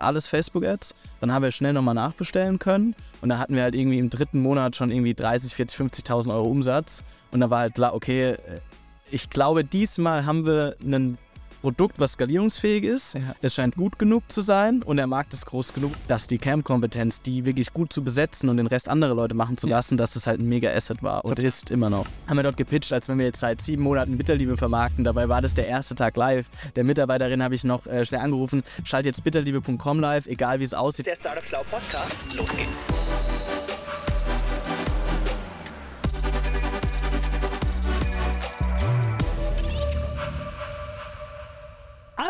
alles Facebook-Ads. Dann haben wir schnell nochmal nachbestellen können und dann hatten wir halt irgendwie im dritten Monat schon irgendwie 30, 40, 50.000 Euro Umsatz und da war halt klar, okay, äh, ich glaube, diesmal haben wir einen Produkt, was skalierungsfähig ist. Ja. Es scheint gut genug zu sein und der Markt ist groß genug, dass die Camp-Kompetenz, die wirklich gut zu besetzen und den Rest andere Leute machen zu lassen, dass das halt ein Mega-Asset war und ist immer noch. Haben wir dort gepitcht, als wenn wir jetzt seit sieben Monaten Bitterliebe vermarkten. Dabei war das der erste Tag live. Der Mitarbeiterin habe ich noch äh, schnell angerufen, schalt jetzt bitterliebe.com live, egal wie es aussieht. Der Startup Schlau Podcast, los geht's.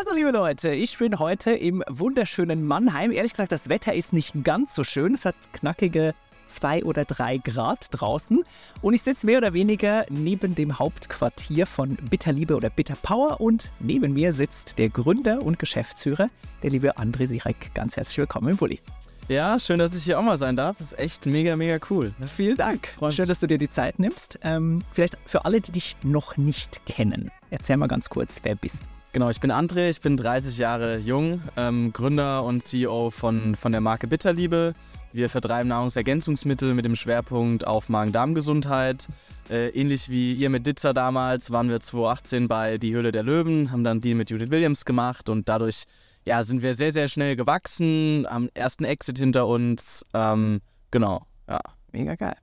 Also, liebe Leute, ich bin heute im wunderschönen Mannheim. Ehrlich gesagt, das Wetter ist nicht ganz so schön. Es hat knackige zwei oder drei Grad draußen. Und ich sitze mehr oder weniger neben dem Hauptquartier von Bitterliebe oder Bitter Power. Und neben mir sitzt der Gründer und Geschäftsführer, der liebe André Sirek. Ganz herzlich willkommen im Bulli. Ja, schön, dass ich hier auch mal sein darf. Ist echt mega, mega cool. Vielen Dank. Freund schön, dass du dir die Zeit nimmst. Ähm, vielleicht für alle, die dich noch nicht kennen, erzähl mal ganz kurz, wer bist du? Genau, ich bin André, ich bin 30 Jahre jung, ähm, Gründer und CEO von, von der Marke Bitterliebe. Wir vertreiben Nahrungsergänzungsmittel mit dem Schwerpunkt auf Magen-Darm-Gesundheit. Äh, ähnlich wie ihr mit Ditzer damals waren wir 2018 bei Die Höhle der Löwen, haben dann die mit Judith Williams gemacht und dadurch ja, sind wir sehr, sehr schnell gewachsen, haben ersten Exit hinter uns. Ähm, genau, ja. Mega geil.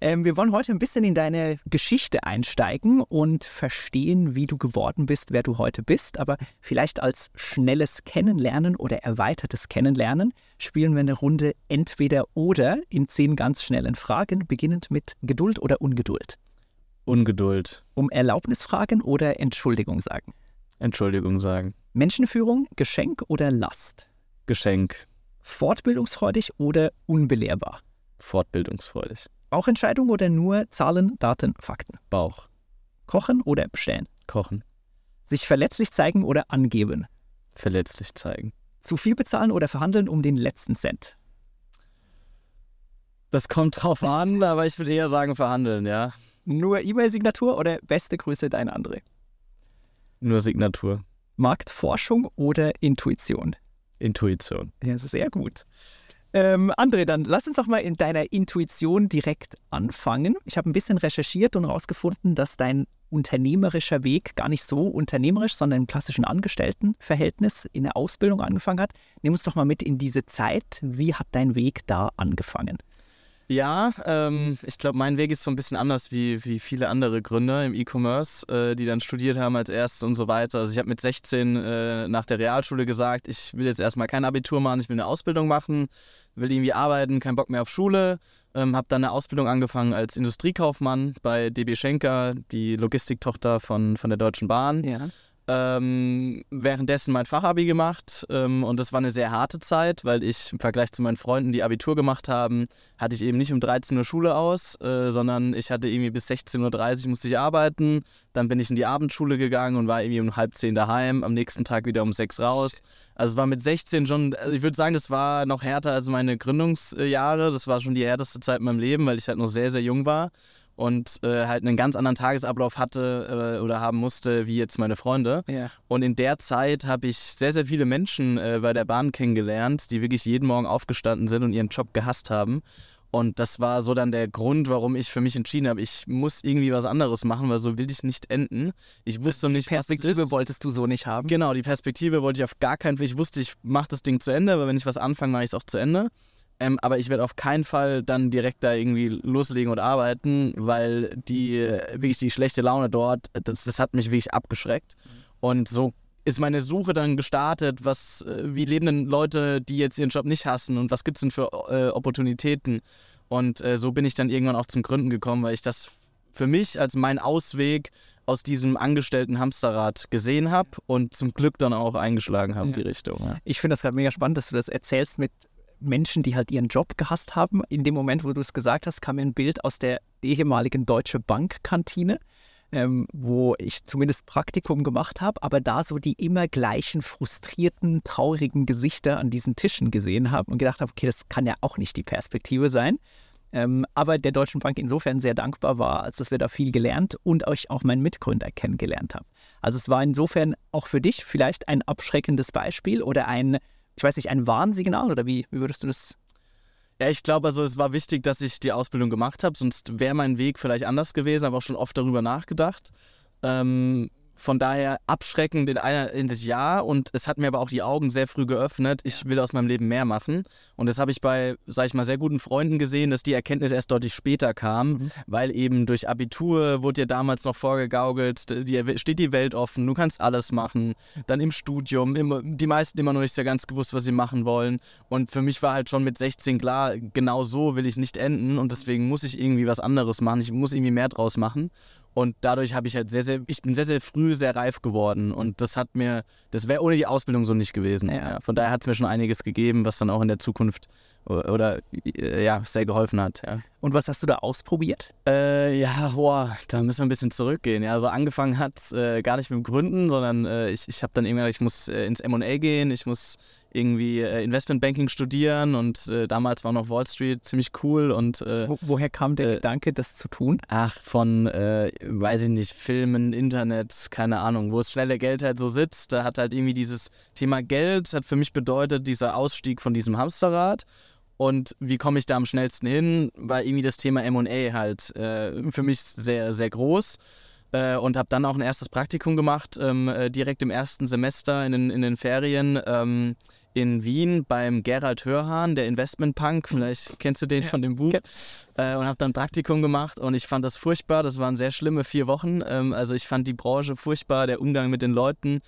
Ähm, wir wollen heute ein bisschen in deine Geschichte einsteigen und verstehen, wie du geworden bist, wer du heute bist. Aber vielleicht als schnelles Kennenlernen oder erweitertes Kennenlernen spielen wir eine Runde entweder oder in zehn ganz schnellen Fragen, beginnend mit Geduld oder Ungeduld. Ungeduld. Um Erlaubnis fragen oder Entschuldigung sagen? Entschuldigung sagen. Menschenführung, Geschenk oder Last? Geschenk. Fortbildungsfreudig oder unbelehrbar? Fortbildungsfreudig. Bauchentscheidung oder nur Zahlen, Daten, Fakten? Bauch. Kochen oder bestellen? Kochen. Sich verletzlich zeigen oder angeben? Verletzlich zeigen. Zu viel bezahlen oder verhandeln um den letzten Cent? Das kommt drauf an, aber ich würde eher sagen verhandeln, ja. Nur E-Mail-Signatur oder beste Grüße, dein André? Nur Signatur. Marktforschung oder Intuition? Intuition. Ja, sehr gut. Ähm, André, dann lass uns doch mal in deiner Intuition direkt anfangen. Ich habe ein bisschen recherchiert und herausgefunden, dass dein unternehmerischer Weg gar nicht so unternehmerisch, sondern im klassischen Angestelltenverhältnis in der Ausbildung angefangen hat. Nimm uns doch mal mit in diese Zeit. Wie hat dein Weg da angefangen? Ja, ähm, ich glaube, mein Weg ist so ein bisschen anders wie, wie viele andere Gründer im E-Commerce, äh, die dann studiert haben als erstes und so weiter. Also ich habe mit 16 äh, nach der Realschule gesagt, ich will jetzt erstmal kein Abitur machen, ich will eine Ausbildung machen, will irgendwie arbeiten, kein Bock mehr auf Schule. Ähm, habe dann eine Ausbildung angefangen als Industriekaufmann bei DB Schenker, die Logistiktochter von, von der Deutschen Bahn. Ja ähm, währenddessen mein Fachabi gemacht ähm, und das war eine sehr harte Zeit, weil ich im Vergleich zu meinen Freunden, die Abitur gemacht haben, hatte ich eben nicht um 13 Uhr Schule aus, äh, sondern ich hatte irgendwie bis 16.30 Uhr musste ich arbeiten, dann bin ich in die Abendschule gegangen und war irgendwie um halb zehn daheim, am nächsten Tag wieder um sechs raus. Also es war mit 16 schon, also ich würde sagen, das war noch härter als meine Gründungsjahre, das war schon die härteste Zeit in meinem Leben, weil ich halt noch sehr, sehr jung war und äh, halt einen ganz anderen Tagesablauf hatte äh, oder haben musste wie jetzt meine Freunde. Ja. Und in der Zeit habe ich sehr, sehr viele Menschen äh, bei der Bahn kennengelernt, die wirklich jeden Morgen aufgestanden sind und ihren Job gehasst haben. Und das war so dann der Grund, warum ich für mich entschieden habe, ich muss irgendwie was anderes machen, weil so will ich nicht enden. Ich wusste die nicht, Perspektive wolltest du so nicht haben. Genau, die Perspektive wollte ich auf gar keinen Fall. Ich wusste, ich mache das Ding zu Ende, aber wenn ich was anfange, mache ich es auch zu Ende. Ähm, aber ich werde auf keinen Fall dann direkt da irgendwie loslegen und arbeiten, weil die wirklich die schlechte Laune dort, das, das hat mich wirklich abgeschreckt. Und so ist meine Suche dann gestartet, was, äh, wie leben denn Leute, die jetzt ihren Job nicht hassen und was gibt es denn für äh, Opportunitäten? Und äh, so bin ich dann irgendwann auch zum Gründen gekommen, weil ich das für mich als meinen Ausweg aus diesem angestellten Hamsterrad gesehen habe und zum Glück dann auch eingeschlagen habe, ja. die Richtung. Ja. Ich finde das gerade mega spannend, dass du das erzählst mit Menschen, die halt ihren Job gehasst haben. In dem Moment, wo du es gesagt hast, kam mir ein Bild aus der ehemaligen Deutsche Bank-Kantine, ähm, wo ich zumindest Praktikum gemacht habe, aber da so die immer gleichen frustrierten, traurigen Gesichter an diesen Tischen gesehen habe und gedacht habe, okay, das kann ja auch nicht die Perspektive sein. Ähm, aber der Deutschen Bank insofern sehr dankbar war, als dass wir da viel gelernt und euch auch meinen Mitgründer kennengelernt haben. Also es war insofern auch für dich vielleicht ein abschreckendes Beispiel oder ein ich weiß nicht, ein Warnsignal oder wie, wie würdest du das ja, ich glaube, also es war wichtig, dass ich die Ausbildung gemacht habe, sonst wäre mein Weg vielleicht anders gewesen, aber auch schon oft darüber nachgedacht. Ähm, von daher abschreckend in einer Hinsicht ja. Und es hat mir aber auch die Augen sehr früh geöffnet. Ich will aus meinem Leben mehr machen. Und das habe ich bei, sage ich mal, sehr guten Freunden gesehen, dass die Erkenntnis erst deutlich später kam, mhm. weil eben durch Abitur wurde dir damals noch vorgegaukelt, dir steht die Welt offen, du kannst alles machen. Dann im Studium, immer, die meisten immer noch nicht so ganz gewusst, was sie machen wollen. Und für mich war halt schon mit 16 klar, genau so will ich nicht enden. Und deswegen muss ich irgendwie was anderes machen, ich muss irgendwie mehr draus machen und dadurch habe ich halt sehr, sehr, ich bin sehr, sehr früh sehr reif geworden. Und das hat mir, das wäre ohne die Ausbildung so nicht gewesen. Ja. Von daher hat es mir schon einiges gegeben, was dann auch in der Zukunft oder äh, ja, sehr geholfen hat. Ja. Und was hast du da ausprobiert? Äh, ja, boah, da müssen wir ein bisschen zurückgehen. Ja, also angefangen hat äh, gar nicht mit dem Gründen, sondern äh, ich, ich habe dann irgendwann, ich muss äh, ins M&A gehen, ich muss irgendwie äh, Investmentbanking studieren und damals war noch Wall Street ziemlich cool und Wo, woher kam der Gedanke, das zu tun? Ach, von, weiß ich nicht, Filmen, Internet, keine Ahnung, wo es schnelle Geld halt so sitzt. Da hat halt irgendwie dieses Thema Geld hat für mich bedeutet, dieser Ausstieg von diesem Hamsterrad und wie komme ich da am schnellsten hin? War irgendwie das Thema MA halt äh, für mich sehr, sehr groß. Äh, und habe dann auch ein erstes Praktikum gemacht, ähm, äh, direkt im ersten Semester in den, in den Ferien ähm, in Wien beim Gerald Hörhahn, der Investmentpunk. Vielleicht kennst du den ja. von dem Buch. Äh, und habe dann Praktikum gemacht und ich fand das furchtbar. Das waren sehr schlimme vier Wochen. Ähm, also ich fand die Branche furchtbar, der Umgang mit den Leuten.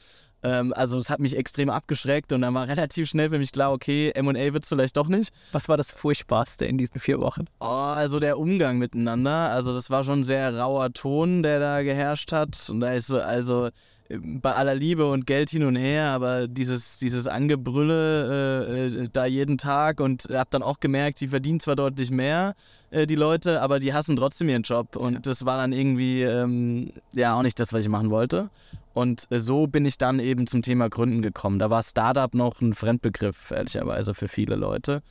Ähm, also es hat mich extrem abgeschreckt und dann war relativ schnell für mich klar, okay, M&A wird es vielleicht doch nicht. Was war das Furchtbarste in diesen vier Wochen? Oh, also der Umgang miteinander. Also das war schon ein sehr rauer Ton, der da geherrscht hat. Und da ist so, also bei aller Liebe und Geld hin und her, aber dieses, dieses Angebrülle äh, äh, da jeden Tag und hab dann auch gemerkt, die verdienen zwar deutlich mehr, äh, die Leute, aber die hassen trotzdem ihren Job und ja. das war dann irgendwie ähm, ja auch nicht das, was ich machen wollte. Und äh, so bin ich dann eben zum Thema Gründen gekommen. Da war Startup noch ein Fremdbegriff, ehrlicherweise, für viele Leute.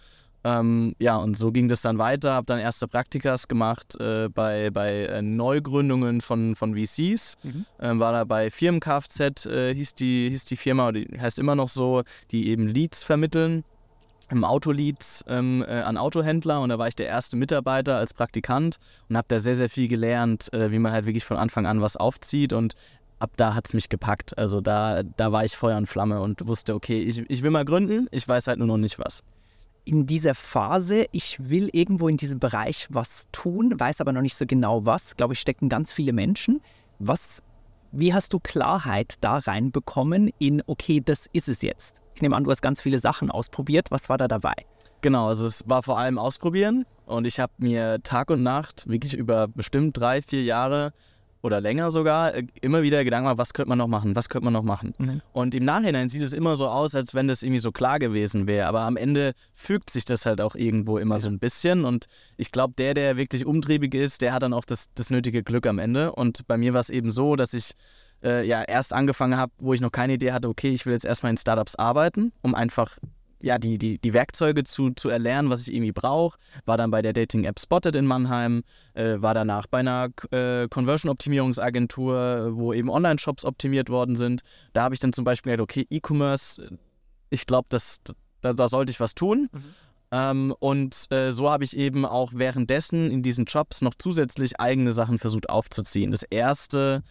Ähm, ja, und so ging das dann weiter. Habe dann erste Praktikas gemacht äh, bei, bei äh, Neugründungen von, von VCs. Mhm. Ähm, war da bei Firmen Kfz, äh, hieß, die, hieß die Firma, die heißt immer noch so, die eben Leads vermitteln. Im Autoleads ähm, äh, an Autohändler und da war ich der erste Mitarbeiter als Praktikant und habe da sehr, sehr viel gelernt, äh, wie man halt wirklich von Anfang an was aufzieht und ab da hat es mich gepackt. Also da, da war ich Feuer und Flamme und wusste, okay, ich, ich will mal gründen, ich weiß halt nur noch nicht was in dieser Phase, ich will irgendwo in diesem Bereich was tun, weiß aber noch nicht so genau was, glaube ich, stecken ganz viele Menschen. Was, wie hast du Klarheit da reinbekommen in, okay, das ist es jetzt? Ich nehme an, du hast ganz viele Sachen ausprobiert. Was war da dabei? Genau, also es war vor allem Ausprobieren und ich habe mir Tag und Nacht wirklich über bestimmt drei, vier Jahre oder länger sogar äh, immer wieder Gedanken machen, was könnte man noch machen, was könnte man noch machen. Mhm. Und im Nachhinein sieht es immer so aus, als wenn das irgendwie so klar gewesen wäre. Aber am Ende fügt sich das halt auch irgendwo immer ja. so ein bisschen. Und ich glaube, der, der wirklich umtriebig ist, der hat dann auch das, das nötige Glück am Ende. Und bei mir war es eben so, dass ich äh, ja erst angefangen habe, wo ich noch keine Idee hatte, okay, ich will jetzt erstmal in Startups arbeiten, um einfach ja, die, die, die Werkzeuge zu, zu erlernen, was ich irgendwie brauche. War dann bei der Dating-App Spotted in Mannheim, äh, war danach bei einer äh, Conversion-Optimierungsagentur, wo eben Online-Shops optimiert worden sind. Da habe ich dann zum Beispiel gedacht, okay, E-Commerce, ich glaube, da, da sollte ich was tun. Mhm. Ähm, und äh, so habe ich eben auch währenddessen in diesen Jobs noch zusätzlich eigene Sachen versucht aufzuziehen. Das erste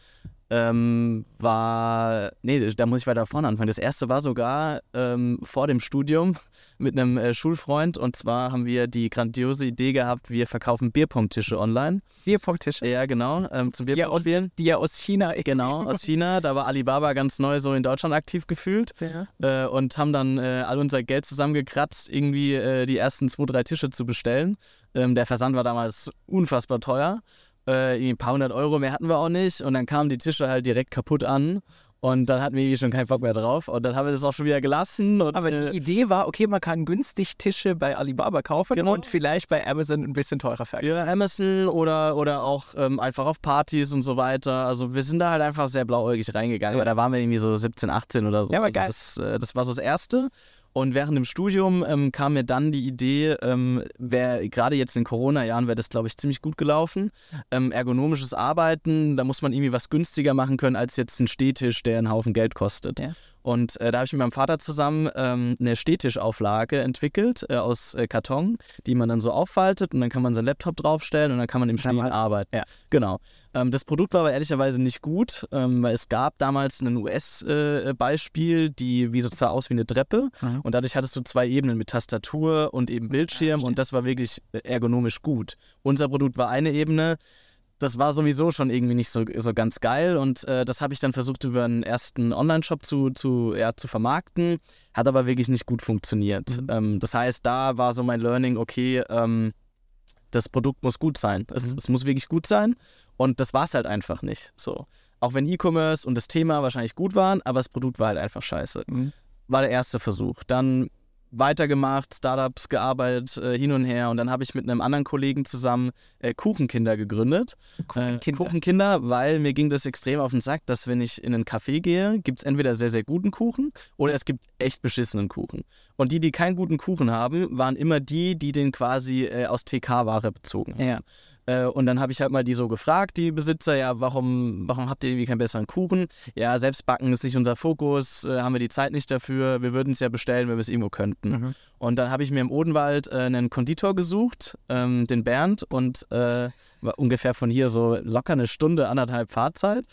ähm, war, nee, da muss ich weiter vorne anfangen. Das erste war sogar ähm, vor dem Studium mit einem äh, Schulfreund und zwar haben wir die grandiose Idee gehabt, wir verkaufen Bierpongtische online. Bierpongtische? Ja, genau, ähm, zum Bierpongspielen. Die ja aus China. Genau, aus China. Da war Alibaba ganz neu so in Deutschland aktiv gefühlt ja. äh, und haben dann äh, all unser Geld zusammengekratzt, irgendwie äh, die ersten zwei, drei Tische zu bestellen. Ähm, der Versand war damals unfassbar teuer. Äh, ein paar hundert Euro mehr hatten wir auch nicht. Und dann kamen die Tische halt direkt kaputt an. Und dann hatten wir irgendwie schon keinen Bock mehr drauf. Und dann haben wir das auch schon wieder gelassen. Und, Aber die äh, Idee war, okay, man kann günstig Tische bei Alibaba kaufen genau. und vielleicht bei Amazon ein bisschen teurer verkaufen. Ja, Amazon oder, oder auch ähm, einfach auf Partys und so weiter. Also wir sind da halt einfach sehr blauäugig reingegangen. Ja. Aber da waren wir irgendwie so 17, 18 oder so. Ja, aber also geil. Das, äh, das war so das Erste. Und während dem Studium ähm, kam mir dann die Idee, ähm, gerade jetzt in Corona-Jahren wäre das, glaube ich, ziemlich gut gelaufen. Ähm, ergonomisches Arbeiten, da muss man irgendwie was günstiger machen können als jetzt ein Stehtisch, der einen Haufen Geld kostet. Ja. Und äh, da habe ich mit meinem Vater zusammen ähm, eine Stehtischauflage entwickelt äh, aus äh, Karton, die man dann so auffaltet und dann kann man seinen Laptop draufstellen und dann kann man im Stehen arbeiten. Ja. Genau. Ähm, das Produkt war aber ehrlicherweise nicht gut, ähm, weil es gab damals ein US-Beispiel, die wie so sah aus wie eine Treppe Mhm. und dadurch hattest du zwei Ebenen mit Tastatur und eben Bildschirm verstehe. und das war wirklich äh, ergonomisch gut. Unser Produkt war eine Ebene, das war sowieso schon irgendwie nicht so, so ganz geil und äh, das habe ich dann versucht über einen ersten Online-Shop zu, zu, ja, zu vermarkten, hat aber wirklich nicht gut funktioniert. Mhm. Ähm, das heißt, da war so mein Learning, okay, ähm, das Produkt muss gut sein. Es, Mhm. es muss wirklich gut sein und das war es halt einfach nicht. So. Auch wenn E-Commerce und das Thema wahrscheinlich gut waren, aber das Produkt war halt einfach scheiße. Mhm. War der erste Versuch. Dann weitergemacht, Startups gearbeitet, äh, hin und her. Und dann habe ich mit einem anderen Kollegen zusammen äh, Kuchenkinder gegründet. Kuchenkinder. Äh, Kuchenkinder, weil mir ging das extrem auf den Sack, dass wenn ich in einen Café gehe, gibt es entweder sehr, sehr guten Kuchen oder es gibt echt beschissenen Kuchen. Und die, die keinen guten Kuchen haben, waren immer die, die den quasi äh, aus TK-Ware bezogen haben. Ja. Äh, und dann habe ich halt mal die so gefragt, die Besitzer, ja, warum, warum habt ihr irgendwie keinen besseren Kuchen? Ja, selbstbacken ist nicht unser Fokus, äh, haben wir die Zeit nicht dafür, wir würden es ja bestellen, wenn wir es irgendwo könnten. Mhm. Und dann habe ich mir im Odenwald äh, einen Konditor gesucht, ähm, den Bernd, und äh, war ungefähr von hier so locker eine Stunde, anderthalb Fahrzeit.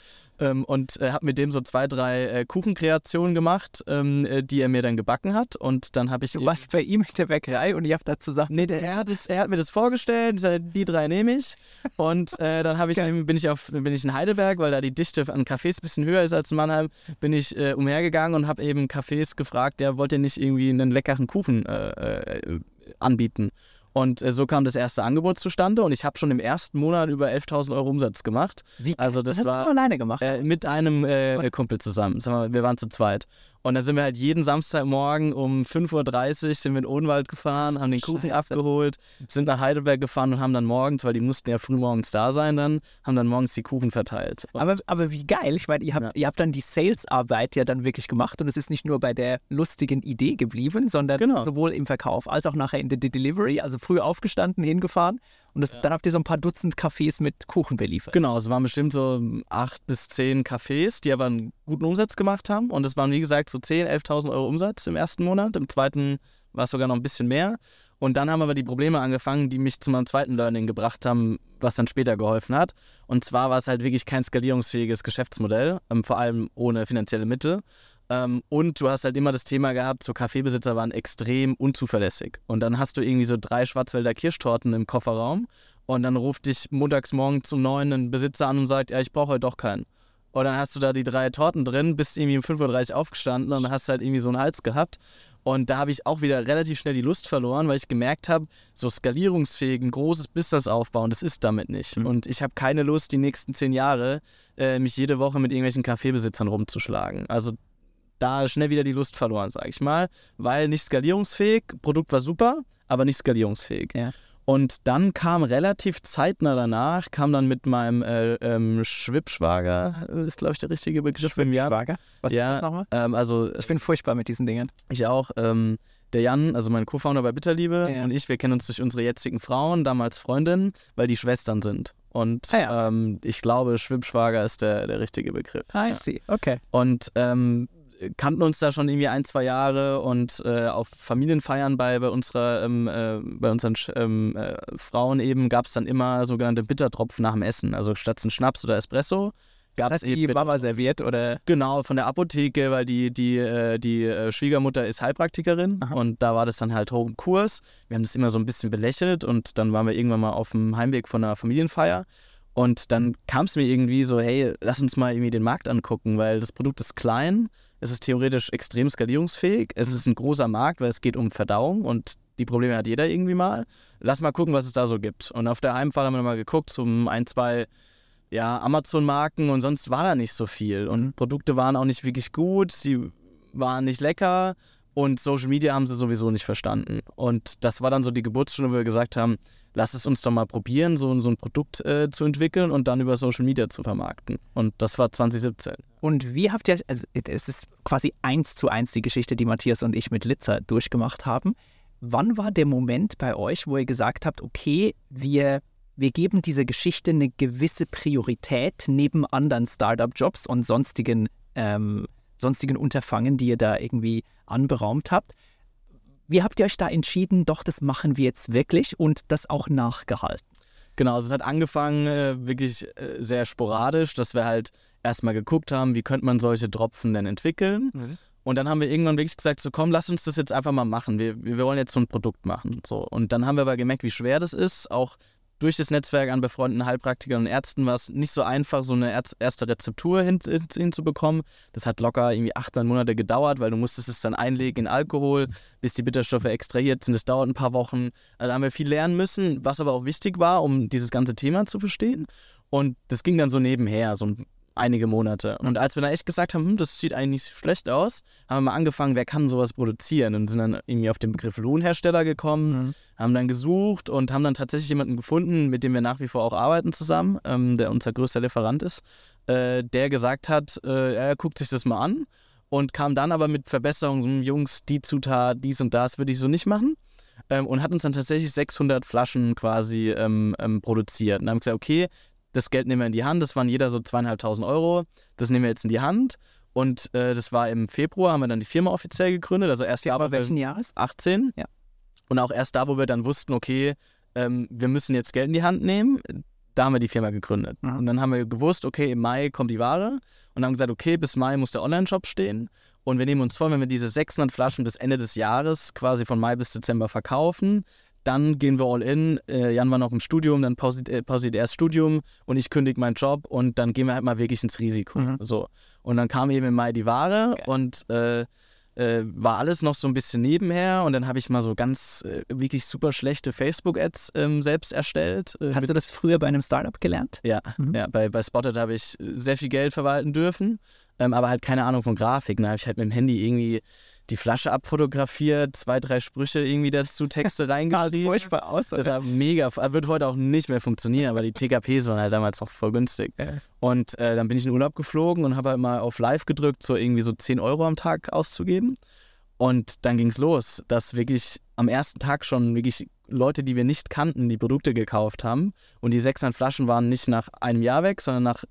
Ähm, und äh, habe mit dem so zwei, drei äh, Kuchenkreationen gemacht, ähm, äh, die er mir dann gebacken hat. Und dann habe ich. Du warst bei ihm in der Bäckerei und ihr habt da zusammen. Nee, der, er, hat es, er hat mir das vorgestellt, ich die drei nehme ich. Und äh, dann habe ich, bin, ich auf, bin ich in Heidelberg, weil da die Dichte an Cafés ein bisschen höher ist als in Mannheim, bin ich äh, umhergegangen und habe eben Cafés gefragt, ja, wollt ihr nicht irgendwie einen leckeren Kuchen äh, anbieten? Und äh, so kam das erste Angebot zustande und ich habe schon im ersten Monat über 11.000 Euro Umsatz gemacht. Wie, Also das hast war- du alleine gemacht. Äh, mit einem äh, Kumpel zusammen. Mal, wir waren zu zweit. Und dann sind wir halt jeden Samstagmorgen um 5.30 Uhr sind wir in den Odenwald gefahren, haben den Kuchen Scheiße. abgeholt, sind nach Heidelberg gefahren und haben dann morgens, weil die mussten ja früh morgens da sein dann, haben dann morgens die Kuchen verteilt. Aber, aber wie geil. Ich meine, ihr habt, Ja. ihr habt dann die Sales-Arbeit ja dann wirklich gemacht und es ist nicht nur bei der lustigen Idee geblieben, sondern Genau. sowohl im Verkauf als auch nachher in der Delivery. Also früh aufgestanden, hingefahren und das, dann habt ihr so ein paar Dutzend Cafés mit Kuchen beliefert. Genau, es waren bestimmt so acht bis zehn Cafés, die aber einen guten Umsatz gemacht haben. Und es waren, wie gesagt, so 10.000, 11.000 Euro Umsatz im ersten Monat. Im zweiten war es sogar noch ein bisschen mehr. Und dann haben aber die Probleme angefangen, die mich zu meinem zweiten Learning gebracht haben, was dann später geholfen hat. Und zwar war es halt wirklich kein skalierungsfähiges Geschäftsmodell, ähm, vor allem ohne finanzielle Mittel. Ähm, und du hast halt immer das Thema gehabt, so Kaffeebesitzer waren extrem unzuverlässig. Und dann hast du irgendwie so drei Schwarzwälder Kirschtorten im Kofferraum und dann ruft dich montags morgens um neun ein Besitzer an und sagt, ja, ich brauche heute doch keinen. Und dann hast du da die drei Torten drin, bist irgendwie um 5.30 Uhr aufgestanden und hast halt irgendwie so einen Hals gehabt. Und da habe ich auch wieder relativ schnell die Lust verloren, weil ich gemerkt habe, so skalierungsfähig ein großes Business aufbauen, das ist damit nicht. Mhm. Und ich habe keine Lust, die nächsten zehn Jahre äh, mich jede Woche mit irgendwelchen Kaffeebesitzern rumzuschlagen. Also da schnell wieder die Lust verloren, sage ich mal, weil nicht skalierungsfähig, Produkt war super, aber nicht skalierungsfähig. Ja. Und dann kam relativ zeitnah danach, kam dann mit meinem äh, ähm, Schwibschwager, ist glaube ich der richtige Begriff im Jahr. Schwager? Was Ja. ist das nochmal? Ähm, also Ich bin furchtbar mit diesen Dingen. ich auch. Ähm, der Jan, also mein Co-Founder bei Bitterliebe Ja. und ich, wir kennen uns durch unsere jetzigen Frauen, damals Freundinnen, weil die Schwestern sind. Und Ah ja. ähm, ich glaube, Schwibschwager ist der, der richtige Begriff. I see. Okay. Und ähm, kannten uns da schon irgendwie ein, zwei Jahre und äh, auf Familienfeiern bei, bei, unserer, ähm, äh, bei unseren ähm, äh, Frauen eben gab es dann immer sogenannte Bittertropfen nach dem Essen. Also statt ein Schnaps oder Espresso gab es eben die Mama serviert oder? Genau, von der Apotheke, weil die, die, äh, die äh, Schwiegermutter ist Heilpraktikerin Aha. und da war das dann halt hoch im Kurs. Wir haben das immer so ein bisschen belächelt und dann waren wir irgendwann mal auf dem Heimweg von einer Familienfeier und dann kam es mir irgendwie so, hey, lass uns mal irgendwie den Markt angucken, weil das Produkt ist klein, es ist theoretisch extrem skalierungsfähig, es ist ein großer Markt, weil es geht um Verdauung und die Probleme hat jeder irgendwie mal. Lass mal gucken, was es da so gibt. Und auf der Heimfahrt haben wir mal geguckt, zum ein, zwei ja, Amazon-Marken und sonst war da nicht so viel. Und Mhm. Produkte waren auch nicht wirklich gut, sie waren nicht lecker und Social Media haben sie sowieso nicht verstanden. Und das war dann so die Geburtsstunde, wo wir gesagt haben, lass es uns doch mal probieren, so, so ein Produkt äh, zu entwickeln und dann über Social Media zu vermarkten. Und das war 2017. Und wie habt ihr, also es ist quasi eins zu eins die Geschichte, die Matthias und ich mit Litzer durchgemacht haben. Wann war der Moment bei euch, wo ihr gesagt habt, okay, wir, wir geben dieser Geschichte eine gewisse Priorität neben anderen Startup-Jobs und sonstigen, ähm, sonstigen Unterfangen, die ihr da irgendwie anberaumt habt. Wie habt ihr euch da entschieden, doch, das machen wir jetzt wirklich und das auch nachgehalten? Genau, also es hat angefangen äh, wirklich äh, sehr sporadisch, dass wir halt erstmal geguckt haben, wie könnte man solche Tropfen denn entwickeln. Mhm. Und dann haben wir irgendwann wirklich gesagt, so komm, lass uns das jetzt einfach mal machen. Wir, wir wollen jetzt so ein Produkt machen. So. Und dann haben wir aber gemerkt, wie schwer das ist, auch durch das Netzwerk an befreundeten Heilpraktikern und Ärzten war es nicht so einfach, so eine erste Rezeptur hin, hin, hinzubekommen. Das hat locker irgendwie acht, neun Monate gedauert, weil du musstest es dann einlegen in Alkohol, bis die Bitterstoffe extrahiert sind. Das dauert ein paar Wochen. Also haben wir viel lernen müssen, was aber auch wichtig war, um dieses ganze Thema zu verstehen. Und das ging dann so nebenher, so ein einige Monate. Und als wir dann echt gesagt haben, hm, das sieht eigentlich nicht schlecht aus, haben wir mal angefangen, wer kann sowas produzieren? Und sind dann irgendwie auf den Begriff Lohnhersteller gekommen, mhm. haben dann gesucht und haben dann tatsächlich jemanden gefunden, mit dem wir nach wie vor auch arbeiten zusammen, ähm, der unser größter Lieferant ist, äh, der gesagt hat, äh, er guckt sich das mal an und kam dann aber mit Verbesserungen, hm, Jungs, die Zutat, dies und das würde ich so nicht machen. Ähm, und hat uns dann tatsächlich 600 Flaschen quasi ähm, ähm, produziert. Und haben gesagt, okay, das Geld nehmen wir in die Hand. Das waren jeder so zweieinhalbtausend Euro. Das nehmen wir jetzt in die Hand. Und äh, das war im Februar, haben wir dann die Firma offiziell gegründet. Also erst ja, aber welchen Jahres? 18. Ja. Und auch erst da, wo wir dann wussten, okay, ähm, wir müssen jetzt Geld in die Hand nehmen, da haben wir die Firma gegründet. Mhm. Und dann haben wir gewusst, okay, im Mai kommt die Ware. Und haben gesagt, okay, bis Mai muss der Online-Shop stehen. Und wir nehmen uns vor, wenn wir diese 600 Flaschen bis Ende des Jahres quasi von Mai bis Dezember verkaufen, dann gehen wir all in. Äh, Jan war noch im Studium, dann pausiert, äh, pausiert er das Studium und ich kündige meinen Job und dann gehen wir halt mal wirklich ins Risiko. Mhm. So. Und dann kam eben im Mai die Ware okay. und äh, äh, war alles noch so ein bisschen nebenher und dann habe ich mal so ganz äh, wirklich super schlechte Facebook-Ads ähm, selbst erstellt. Äh, Hast du das früher bei einem Startup gelernt? Ja, mhm. ja bei, bei Spotted habe ich sehr viel Geld verwalten dürfen, ähm, aber halt keine Ahnung von Grafik. Da habe ich halt mit dem Handy irgendwie die Flasche abfotografiert, zwei, drei Sprüche irgendwie dazu, Texte reingeschrieben. furchtbar aus. Das war mega, wird heute auch nicht mehr funktionieren, aber die TKPs waren halt damals auch voll günstig. Ja. Und äh, dann bin ich in Urlaub geflogen und habe halt mal auf Live gedrückt, so irgendwie so 10 Euro am Tag auszugeben. Und dann ging es los, dass wirklich am ersten Tag schon wirklich Leute, die wir nicht kannten, die Produkte gekauft haben. Und die 600 Flaschen waren nicht nach einem Jahr weg, sondern nach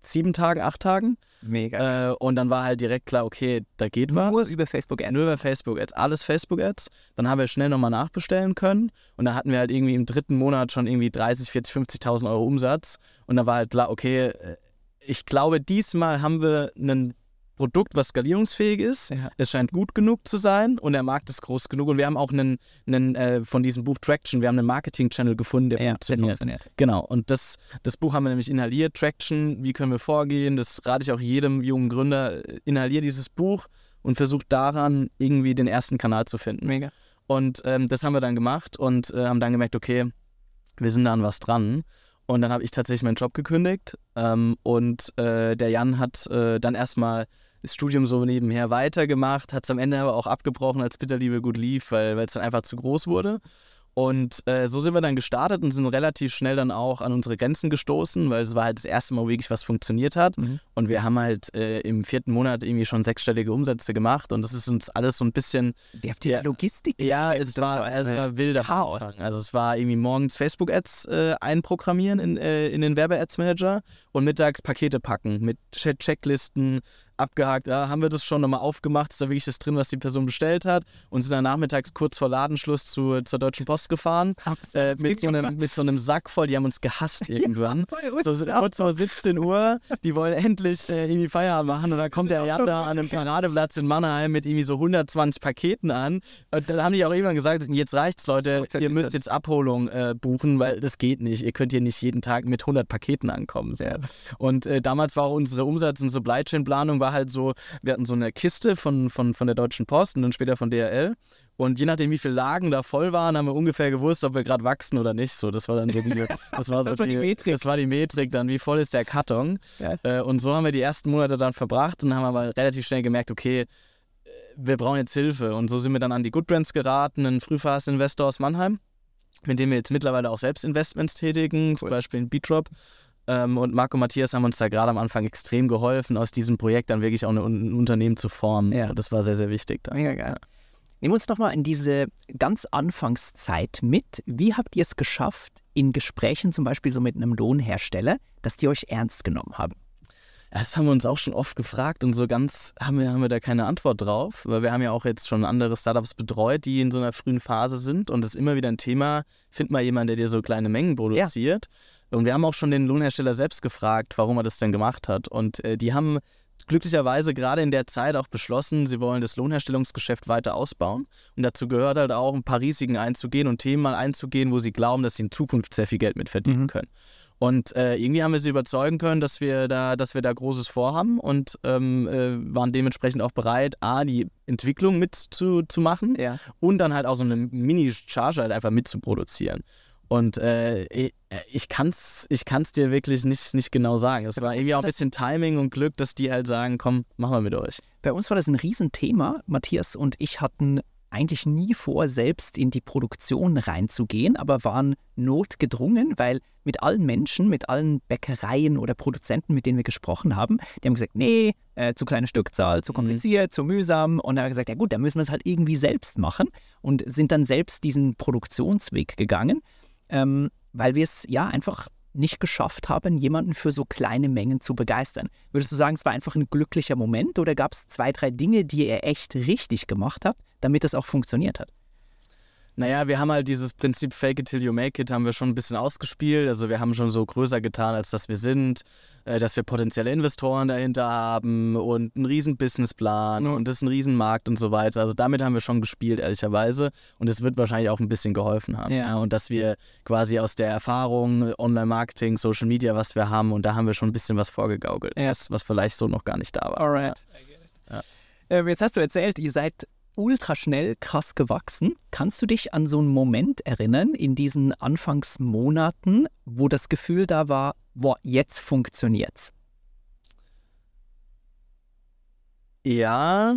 sieben Tagen, acht Tagen. Mega. Äh, und dann war halt direkt klar, okay, da geht was. Nur über Facebook Ads. Nur über Facebook Ads. Alles Facebook Ads. Dann haben wir schnell nochmal nachbestellen können. Und dann hatten wir halt irgendwie im dritten Monat schon irgendwie 30, 40, 50.000 Euro Umsatz. Und da war halt klar, okay, äh, ich glaube, diesmal haben wir einen Produkt, was skalierungsfähig ist. Ja. Es scheint gut genug zu sein und der Markt ist groß genug. Und wir haben auch einen, einen äh, von diesem Buch Traction, wir haben einen Marketing-Channel gefunden, der, ja, funktioniert. der funktioniert. Genau. Und das, das Buch haben wir nämlich inhaliert. Traction, wie können wir vorgehen? Das rate ich auch jedem jungen Gründer. Inhalier dieses Buch und versucht daran irgendwie den ersten Kanal zu finden. Mega. Und ähm, das haben wir dann gemacht und äh, haben dann gemerkt, okay, wir sind da an was dran. Und dann habe ich tatsächlich meinen Job gekündigt. Ähm, und äh, der Jan hat äh, dann erstmal das Studium so nebenher weitergemacht, hat es am Ende aber auch abgebrochen, als Bitterliebe gut lief, weil es dann einfach zu groß wurde. Und äh, so sind wir dann gestartet und sind relativ schnell dann auch an unsere Grenzen gestoßen, weil es war halt das erste Mal wirklich was funktioniert hat. Mhm. Und wir haben halt äh, im vierten Monat irgendwie schon sechsstellige Umsätze gemacht und das ist uns alles so ein bisschen. Wie habt ihr ja, Logistik? Ja, es war, es war wilder Chaos. Also es war irgendwie morgens Facebook-Ads äh, einprogrammieren in, äh, in den Werbe-Ads-Manager und mittags Pakete packen mit Checklisten, abgehakt, ja, haben wir das schon nochmal aufgemacht, ist da wirklich das drin, was die Person bestellt hat? Und sind dann nachmittags kurz vor Ladenschluss zu, zur Deutschen Post gefahren äh, mit, so einem, mit so einem Sack voll, die haben uns gehasst irgendwann. so, kurz vor 17 Uhr, die wollen endlich äh, irgendwie Feierabend machen. Und dann kommt der Jan da an einem Paradeplatz in Mannheim mit irgendwie so 120 Paketen an. Und dann haben die auch irgendwann gesagt, jetzt reicht's Leute, ihr müsst jetzt Abholung äh, buchen, weil das geht nicht, ihr könnt hier nicht jeden Tag mit 100 Paketen ankommen. So. Und äh, damals war auch unsere Umsatz- und Supply Chain Planung war war halt so, wir hatten so eine Kiste von, von, von der Deutschen Post und dann später von DRL. Und je nachdem, wie viele Lagen da voll waren, haben wir ungefähr gewusst, ob wir gerade wachsen oder nicht. So, das war dann so die, das war so das war die, die, Metrik. Das war die Metrik dann, wie voll ist der Karton. Ja. Äh, und so haben wir die ersten Monate dann verbracht und haben aber relativ schnell gemerkt, okay, wir brauchen jetzt Hilfe. Und so sind wir dann an die Good Brands geraten, einen Frühphase-Investor aus Mannheim, mit dem wir jetzt mittlerweile auch selbst Investments tätigen, cool. zum Beispiel in Beatrop. Ähm, und Marco und Matthias haben uns da gerade am Anfang extrem geholfen, aus diesem Projekt dann wirklich auch ein Unternehmen zu formen. Ja. So, das war sehr, sehr wichtig. Da. Mega geil. Nehmen wir uns nochmal in diese ganz Anfangszeit mit. Wie habt ihr es geschafft, in Gesprächen zum Beispiel so mit einem Lohnhersteller, dass die euch ernst genommen haben? Das haben wir uns auch schon oft gefragt und so ganz haben wir, haben wir da keine Antwort drauf, weil wir haben ja auch jetzt schon andere Startups betreut, die in so einer frühen Phase sind und es ist immer wieder ein Thema, find mal jemanden, der dir so kleine Mengen produziert. Ja. Und wir haben auch schon den Lohnhersteller selbst gefragt, warum er das denn gemacht hat. Und äh, die haben glücklicherweise gerade in der Zeit auch beschlossen, sie wollen das Lohnherstellungsgeschäft weiter ausbauen. Und dazu gehört halt auch, ein paar Risiken einzugehen und Themen mal einzugehen, wo sie glauben, dass sie in Zukunft sehr viel Geld mit verdienen mhm. können. Und äh, irgendwie haben wir sie überzeugen können, dass wir da, dass wir da Großes vorhaben und ähm, äh, waren dementsprechend auch bereit, A, die Entwicklung mitzumachen ja. und dann halt auch so eine Mini-Charge halt einfach mitzuproduzieren. Und äh, ich kann es ich kann's dir wirklich nicht, nicht genau sagen. Es war irgendwie auch ein bisschen Timing und Glück, dass die halt sagen, komm, machen wir mit euch. Bei uns war das ein Riesenthema. Matthias und ich hatten eigentlich nie vor, selbst in die Produktion reinzugehen, aber waren notgedrungen, weil mit allen Menschen, mit allen Bäckereien oder Produzenten, mit denen wir gesprochen haben, die haben gesagt, nee, äh, zu kleine Stückzahl, zu mhm. kompliziert, mhm. zu mühsam. Und dann haben wir gesagt, ja gut, dann müssen wir es halt irgendwie selbst machen und sind dann selbst diesen Produktionsweg gegangen, ähm, weil wir es ja einfach nicht geschafft haben, jemanden für so kleine Mengen zu begeistern. Würdest du sagen, es war einfach ein glücklicher Moment oder gab es zwei, drei Dinge, die ihr echt richtig gemacht habt, damit es auch funktioniert hat? Naja, wir haben halt dieses Prinzip Fake it till you make it haben wir schon ein bisschen ausgespielt. Also wir haben schon so größer getan, als dass wir sind, äh, dass wir potenzielle Investoren dahinter haben und einen riesen Businessplan mhm. und das ist ein riesen Markt und so weiter. Also damit haben wir schon gespielt, ehrlicherweise. Und es wird wahrscheinlich auch ein bisschen geholfen haben. Ja. Ja, und dass wir quasi aus der Erfahrung, Online-Marketing, Social Media, was wir haben, und da haben wir schon ein bisschen was vorgegaukelt, ja. was, was vielleicht so noch gar nicht da war. Alright. Ja. Ähm, jetzt hast du erzählt, ihr seid ultra schnell krass gewachsen. Kannst du dich an so einen Moment erinnern in diesen Anfangsmonaten, wo das Gefühl da war, boah, jetzt funktioniert's? Ja.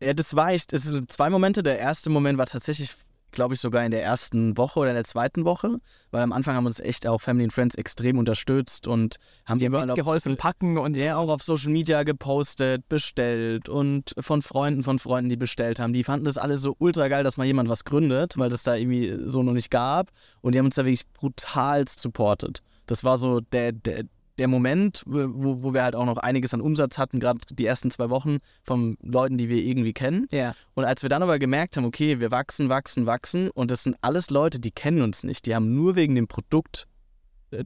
Ja, das war echt, es sind zwei Momente. Der erste Moment war tatsächlich glaube ich, sogar in der ersten Woche oder in der zweiten Woche, weil am Anfang haben uns echt auch Family and Friends extrem unterstützt und haben Sie haben geholfen, packen und ja auch auf Social Media gepostet, bestellt und von Freunden von Freunden, die bestellt haben. Die fanden das alles so ultra geil, dass mal jemand was gründet, weil das da irgendwie so noch nicht gab und die haben uns da wirklich brutal supportet. Das war so der, der, der Moment, wo, wo wir halt auch noch einiges an Umsatz hatten, gerade die ersten zwei Wochen von Leuten, die wir irgendwie kennen. Ja. Und als wir dann aber gemerkt haben, okay, wir wachsen, wachsen, wachsen und das sind alles Leute, die kennen uns nicht, die haben nur wegen dem Produkt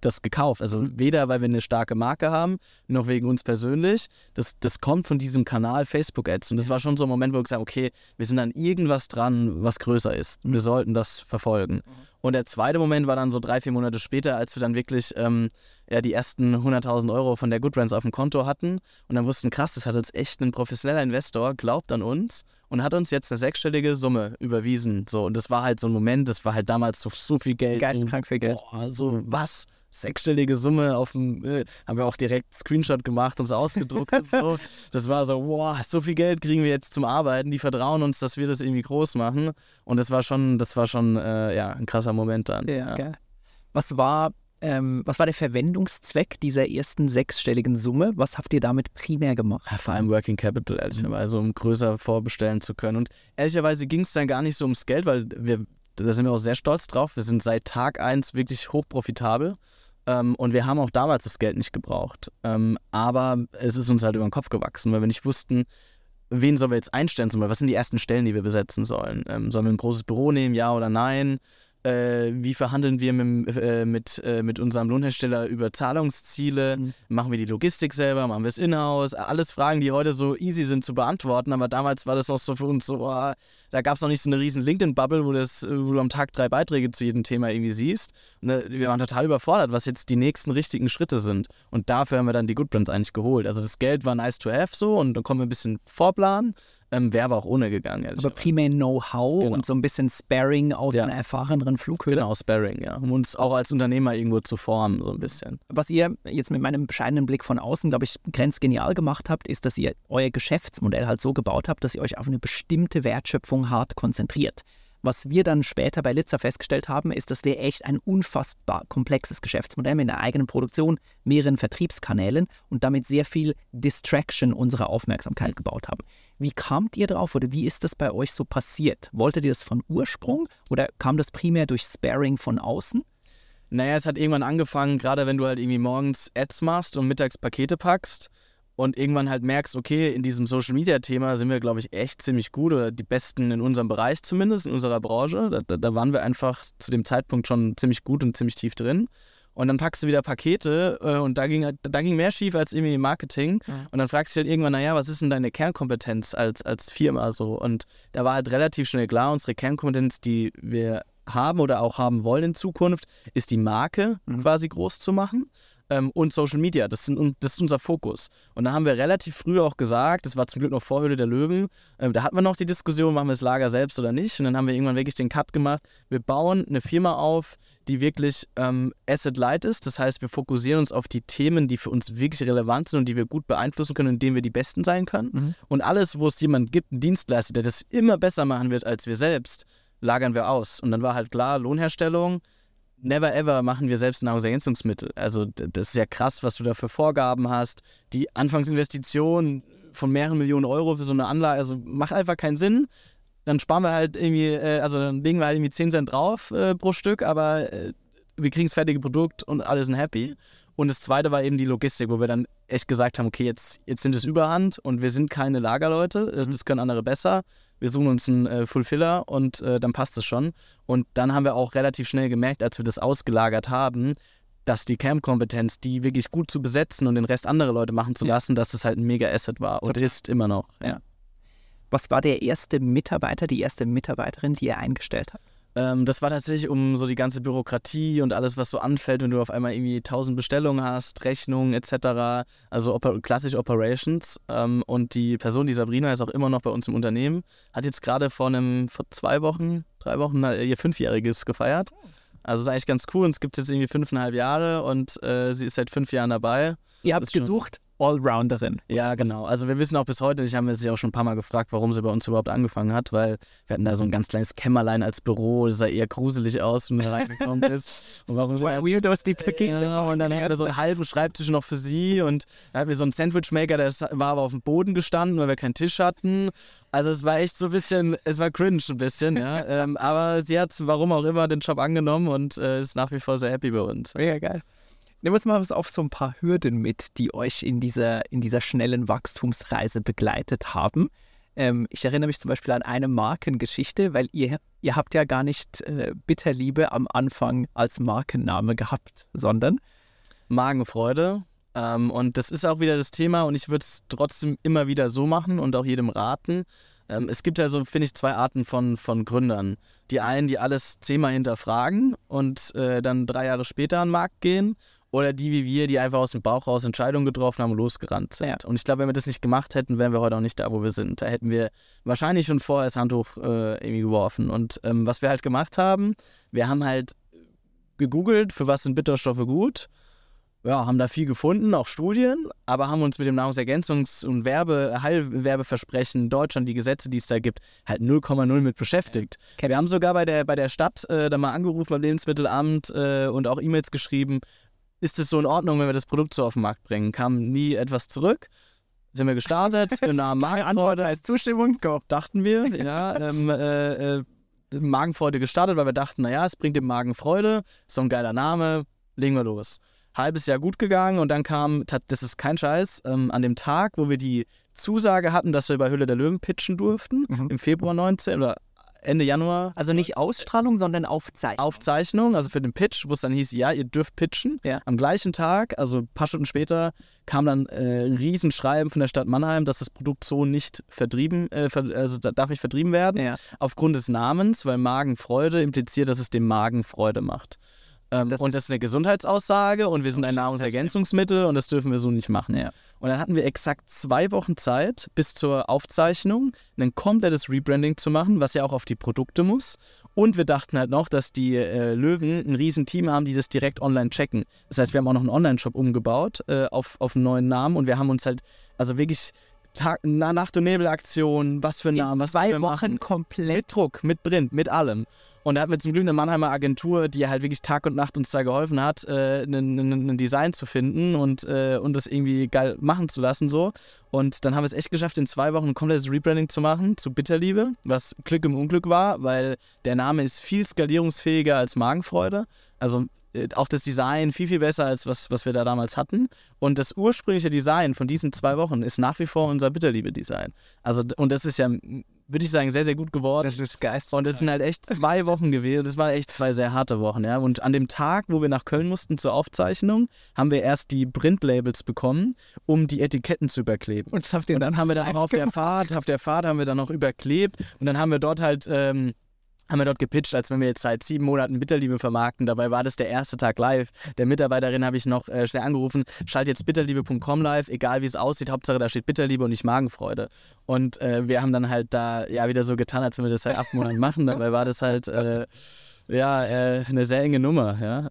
das gekauft. Also mhm. weder, weil wir eine starke Marke haben, noch wegen uns persönlich. Das, das kommt von diesem Kanal Facebook Ads. Und das war schon so ein Moment, wo wir gesagt haben, okay, wir sind an irgendwas dran, was größer ist. Wir sollten das verfolgen. Mhm. Und der zweite Moment war dann so drei, vier Monate später, als wir dann wirklich ähm, ja, die ersten 100.000 Euro von der Good Brands auf dem Konto hatten und dann wussten, krass, das hat jetzt echt ein professioneller Investor, glaubt an uns und hat uns jetzt eine sechsstellige Summe überwiesen. So, und das war halt so ein Moment, das war halt damals so, so viel Geld. Geisteskrank so, viel Geld. Boah, so was? Sechsstellige Summe auf dem, äh, haben wir auch direkt Screenshot gemacht und so ausgedruckt und so. Das war so, wow, so viel Geld kriegen wir jetzt zum Arbeiten. Die vertrauen uns, dass wir das irgendwie groß machen. Und das war schon, das war schon, äh, ja, ein krasser Moment dann. Ja, ja. Was war ähm, was war der Verwendungszweck dieser ersten sechsstelligen Summe? Was habt ihr damit primär gemacht? Ja, vor allem Working Capital, ehrlicherweise, um größer vorbestellen zu können. Und ehrlicherweise ging es dann gar nicht so ums Geld, weil wir, da sind wir auch sehr stolz drauf. Wir sind seit Tag 1 wirklich hochprofitabel. Ähm, und wir haben auch damals das Geld nicht gebraucht. Ähm, aber es ist uns halt über den Kopf gewachsen, weil wir nicht wussten, wen sollen wir jetzt einstellen? Was sind die ersten Stellen, die wir besetzen sollen? Ähm, sollen wir ein großes Büro nehmen, ja oder nein? Äh, wie verhandeln wir mit, äh, mit, äh, mit unserem Lohnhersteller über Zahlungsziele, mhm. machen wir die Logistik selber, machen wir es in-house, alles Fragen, die heute so easy sind zu beantworten, aber damals war das noch so für uns so, oh, da gab es noch nicht so eine riesen LinkedIn-Bubble, wo, wo du am Tag drei Beiträge zu jedem Thema irgendwie siehst. Und, äh, wir waren total überfordert, was jetzt die nächsten richtigen Schritte sind. Und dafür haben wir dann die Goodbrands eigentlich geholt. Also das Geld war nice to have so und dann kommen wir ein bisschen vorplanen ähm, Wäre aber auch ohne gegangen. Aber primär Know-how genau. und so ein bisschen Sparring aus ja. einer erfahreneren Flughöhe. Genau, Sparring, ja. Um uns auch als Unternehmer irgendwo zu formen, so ein bisschen. Was ihr jetzt mit meinem bescheidenen Blick von außen, glaube ich, grenzgenial gemacht habt, ist, dass ihr euer Geschäftsmodell halt so gebaut habt, dass ihr euch auf eine bestimmte Wertschöpfung hart konzentriert. Was wir dann später bei Litzer festgestellt haben, ist, dass wir echt ein unfassbar komplexes Geschäftsmodell mit einer eigenen Produktion, mehreren Vertriebskanälen und damit sehr viel Distraction unserer Aufmerksamkeit gebaut haben. Wie kamt ihr drauf oder wie ist das bei euch so passiert? Wolltet ihr das von Ursprung oder kam das primär durch Sparing von außen? Naja, es hat irgendwann angefangen, gerade wenn du halt irgendwie morgens Ads machst und mittags Pakete packst und irgendwann halt merkst, okay, in diesem Social Media Thema sind wir, glaube ich, echt ziemlich gut oder die Besten in unserem Bereich zumindest, in unserer Branche. Da, da, da waren wir einfach zu dem Zeitpunkt schon ziemlich gut und ziemlich tief drin. Und dann packst du wieder Pakete äh, und da ging, halt, da ging mehr schief als irgendwie Marketing. Mhm. Und dann fragst du dich halt irgendwann, naja, was ist denn deine Kernkompetenz als, als Firma so? Und da war halt relativ schnell klar, unsere Kernkompetenz, die wir haben oder auch haben wollen in Zukunft, ist die Marke mhm. quasi groß zu machen ähm, und Social Media. Das, sind, das ist unser Fokus. Und da haben wir relativ früh auch gesagt, das war zum Glück noch Vorhöhle der Löwen, äh, da hatten wir noch die Diskussion, machen wir das Lager selbst oder nicht. Und dann haben wir irgendwann wirklich den Cut gemacht. Wir bauen eine Firma auf, die wirklich ähm, asset-light ist. Das heißt, wir fokussieren uns auf die Themen, die für uns wirklich relevant sind und die wir gut beeinflussen können, indem wir die Besten sein können. Mhm. Und alles, wo es jemanden gibt, einen Dienstleister, der das immer besser machen wird als wir selbst, lagern wir aus. Und dann war halt klar, Lohnherstellung, never ever machen wir selbst Nahrungsergänzungsmittel. Also das ist ja krass, was du da für Vorgaben hast. Die Anfangsinvestition von mehreren Millionen Euro für so eine Anlage, also macht einfach keinen Sinn. Dann sparen wir halt irgendwie, äh, also dann legen wir halt irgendwie 10 Cent drauf äh, pro Stück, aber äh, wir kriegen das fertige Produkt und alle sind happy. Und das zweite war eben die Logistik, wo wir dann echt gesagt haben, okay, jetzt, jetzt nimmt es überhand und wir sind keine Lagerleute, äh, das können andere besser wir suchen uns einen äh, Fulfiller und äh, dann passt es schon. Und dann haben wir auch relativ schnell gemerkt, als wir das ausgelagert haben, dass die Camp-Kompetenz, die wirklich gut zu besetzen und den Rest andere Leute machen zu lassen, dass das halt ein mega Asset war und Total. ist immer noch. Ja. Was war der erste Mitarbeiter, die erste Mitarbeiterin, die ihr eingestellt habt? Ähm, das war tatsächlich um so die ganze Bürokratie und alles, was so anfällt, wenn du auf einmal irgendwie tausend Bestellungen hast, Rechnungen etc. Also oper klassisch Operations. Ähm, und die Person, die Sabrina, ist auch immer noch bei uns im Unternehmen. Hat jetzt gerade vor einem, vor zwei Wochen, drei Wochen ihr Fünfjähriges gefeiert. Also ist eigentlich ganz cool. Gibt es jetzt irgendwie fünfeinhalb Jahre und äh, sie ist seit fünf Jahren dabei. Ihr habt gesucht? Allrounderin. Ja, genau. Also wir wissen auch bis heute, ich habe sie auch schon ein paar Mal gefragt, warum sie bei uns überhaupt angefangen hat, weil wir hatten da so ein ganz kleines Kämmerlein als Büro, das sah eher gruselig aus, wenn er reingekommen ist. Und warum sie Weirdos die Pakete. Ja, und dann hatten wir so einen halben Schreibtisch noch für sie und dann hatten wir so einen Sandwichmaker, der war aber auf dem Boden gestanden, weil wir keinen Tisch hatten. Also es war echt so ein bisschen, es war cringe ein bisschen, ja. ähm, aber sie hat, warum auch immer, den Job angenommen und äh, ist nach wie vor sehr happy bei uns. Mega geil. Nehmen wir uns mal auf so ein paar Hürden mit, die euch in dieser, in dieser schnellen Wachstumsreise begleitet haben. Ähm, ich erinnere mich zum Beispiel an eine Markengeschichte, weil ihr, ihr habt ja gar nicht äh, Bitterliebe am Anfang als Markenname gehabt, sondern Magenfreude. Ähm, und das ist auch wieder das Thema und ich würde es trotzdem immer wieder so machen und auch jedem raten. Ähm, es gibt ja so, finde ich, zwei Arten von, von Gründern. Die einen, die alles zehnmal hinterfragen und äh, dann drei Jahre später an den Markt gehen oder die wie wir, die einfach aus dem Bauch raus Entscheidungen getroffen haben und losgerannt sind. Ja. Und ich glaube, wenn wir das nicht gemacht hätten, wären wir heute auch nicht da, wo wir sind. Da hätten wir wahrscheinlich schon vorher das Handtuch äh, irgendwie geworfen. Und ähm, was wir halt gemacht haben, wir haben halt gegoogelt, für was sind Bitterstoffe gut. Ja, haben da viel gefunden, auch Studien, aber haben uns mit dem Nahrungsergänzungs- und Werbe, Heilwerbeversprechen in Deutschland, die Gesetze, die es da gibt, halt 0,0 mit beschäftigt. Ja. Wir haben sogar bei der, bei der Stadt äh, da mal angerufen beim Lebensmittelamt äh, und auch E-Mails geschrieben, ist es so in Ordnung, wenn wir das Produkt so auf den Markt bringen? Kam nie etwas zurück. Sind wir gestartet, wir haben Antwort als Zustimmung, Go. dachten wir, ja, ähm, äh, äh, Magenfreude gestartet, weil wir dachten, naja, es bringt dem Magen Freude, so ein geiler Name, legen wir los. Halbes Jahr gut gegangen und dann kam, das ist kein Scheiß, ähm, an dem Tag, wo wir die Zusage hatten, dass wir bei Hülle der Löwen pitchen durften, mhm. im Februar 19 oder Ende Januar. Also nicht Ausstrahlung, sondern Aufzeichnung. Aufzeichnung, also für den Pitch, wo es dann hieß, ja, ihr dürft pitchen. Ja. Am gleichen Tag, also ein paar Stunden später, kam dann äh, ein Riesenschreiben von der Stadt Mannheim, dass das Produkt so nicht vertrieben, äh, ver also darf nicht vertrieben werden, ja. aufgrund des Namens, weil Magenfreude impliziert, dass es dem Magen Freude macht. Ähm, das und das ist eine Gesundheitsaussage und wir sind ein Nahrungsergänzungsmittel und das dürfen wir so nicht machen. Ja. Und dann hatten wir exakt zwei Wochen Zeit bis zur Aufzeichnung, ein komplettes Rebranding zu machen, was ja auch auf die Produkte muss. Und wir dachten halt noch, dass die äh, Löwen ein riesen Team haben, die das direkt online checken. Das heißt, wir haben auch noch einen Online-Shop umgebaut äh, auf, auf einen neuen Namen und wir haben uns halt, also wirklich Tag, Nacht- und Nebel-Aktion, was für Namen, was zwei Wochen machen. komplett. Mit Druck, mit Print, mit allem. Und da hatten wir zum Glück eine Mannheimer Agentur, die halt wirklich Tag und Nacht uns da geholfen hat, äh, ein Design zu finden und, äh, und das irgendwie geil machen zu lassen. so. Und dann haben wir es echt geschafft, in zwei Wochen ein komplettes Rebranding zu machen zu Bitterliebe, was Glück im Unglück war, weil der Name ist viel skalierungsfähiger als Magenfreude. Also äh, auch das Design viel, viel besser als was, was wir da damals hatten. Und das ursprüngliche Design von diesen zwei Wochen ist nach wie vor unser Bitterliebe-Design. Also, und das ist ja, würde ich sagen, sehr, sehr gut geworden. Das ist geil. Und es sind halt echt zwei Wochen gewesen. Das waren echt zwei sehr harte Wochen, ja. Und an dem Tag, wo wir nach Köln mussten zur Aufzeichnung, haben wir erst die Printlabels bekommen, um die Etiketten zu überkleben. Und, das habt ihr Und dann haben wir dann auch auf der gemacht? Fahrt, auf der Fahrt haben wir dann noch überklebt und dann haben wir dort halt, ähm, haben wir dort gepitcht, als wenn wir jetzt seit sieben Monaten Bitterliebe vermarkten. Dabei war das der erste Tag live. Der Mitarbeiterin habe ich noch äh, schnell angerufen, schalt jetzt bitterliebe.com live, egal wie es aussieht, Hauptsache da steht Bitterliebe und nicht Magenfreude. Und äh, wir haben dann halt da ja wieder so getan, als wenn wir das seit acht Monaten machen. Dabei war das halt äh, ja äh, eine sehr enge Nummer, ja.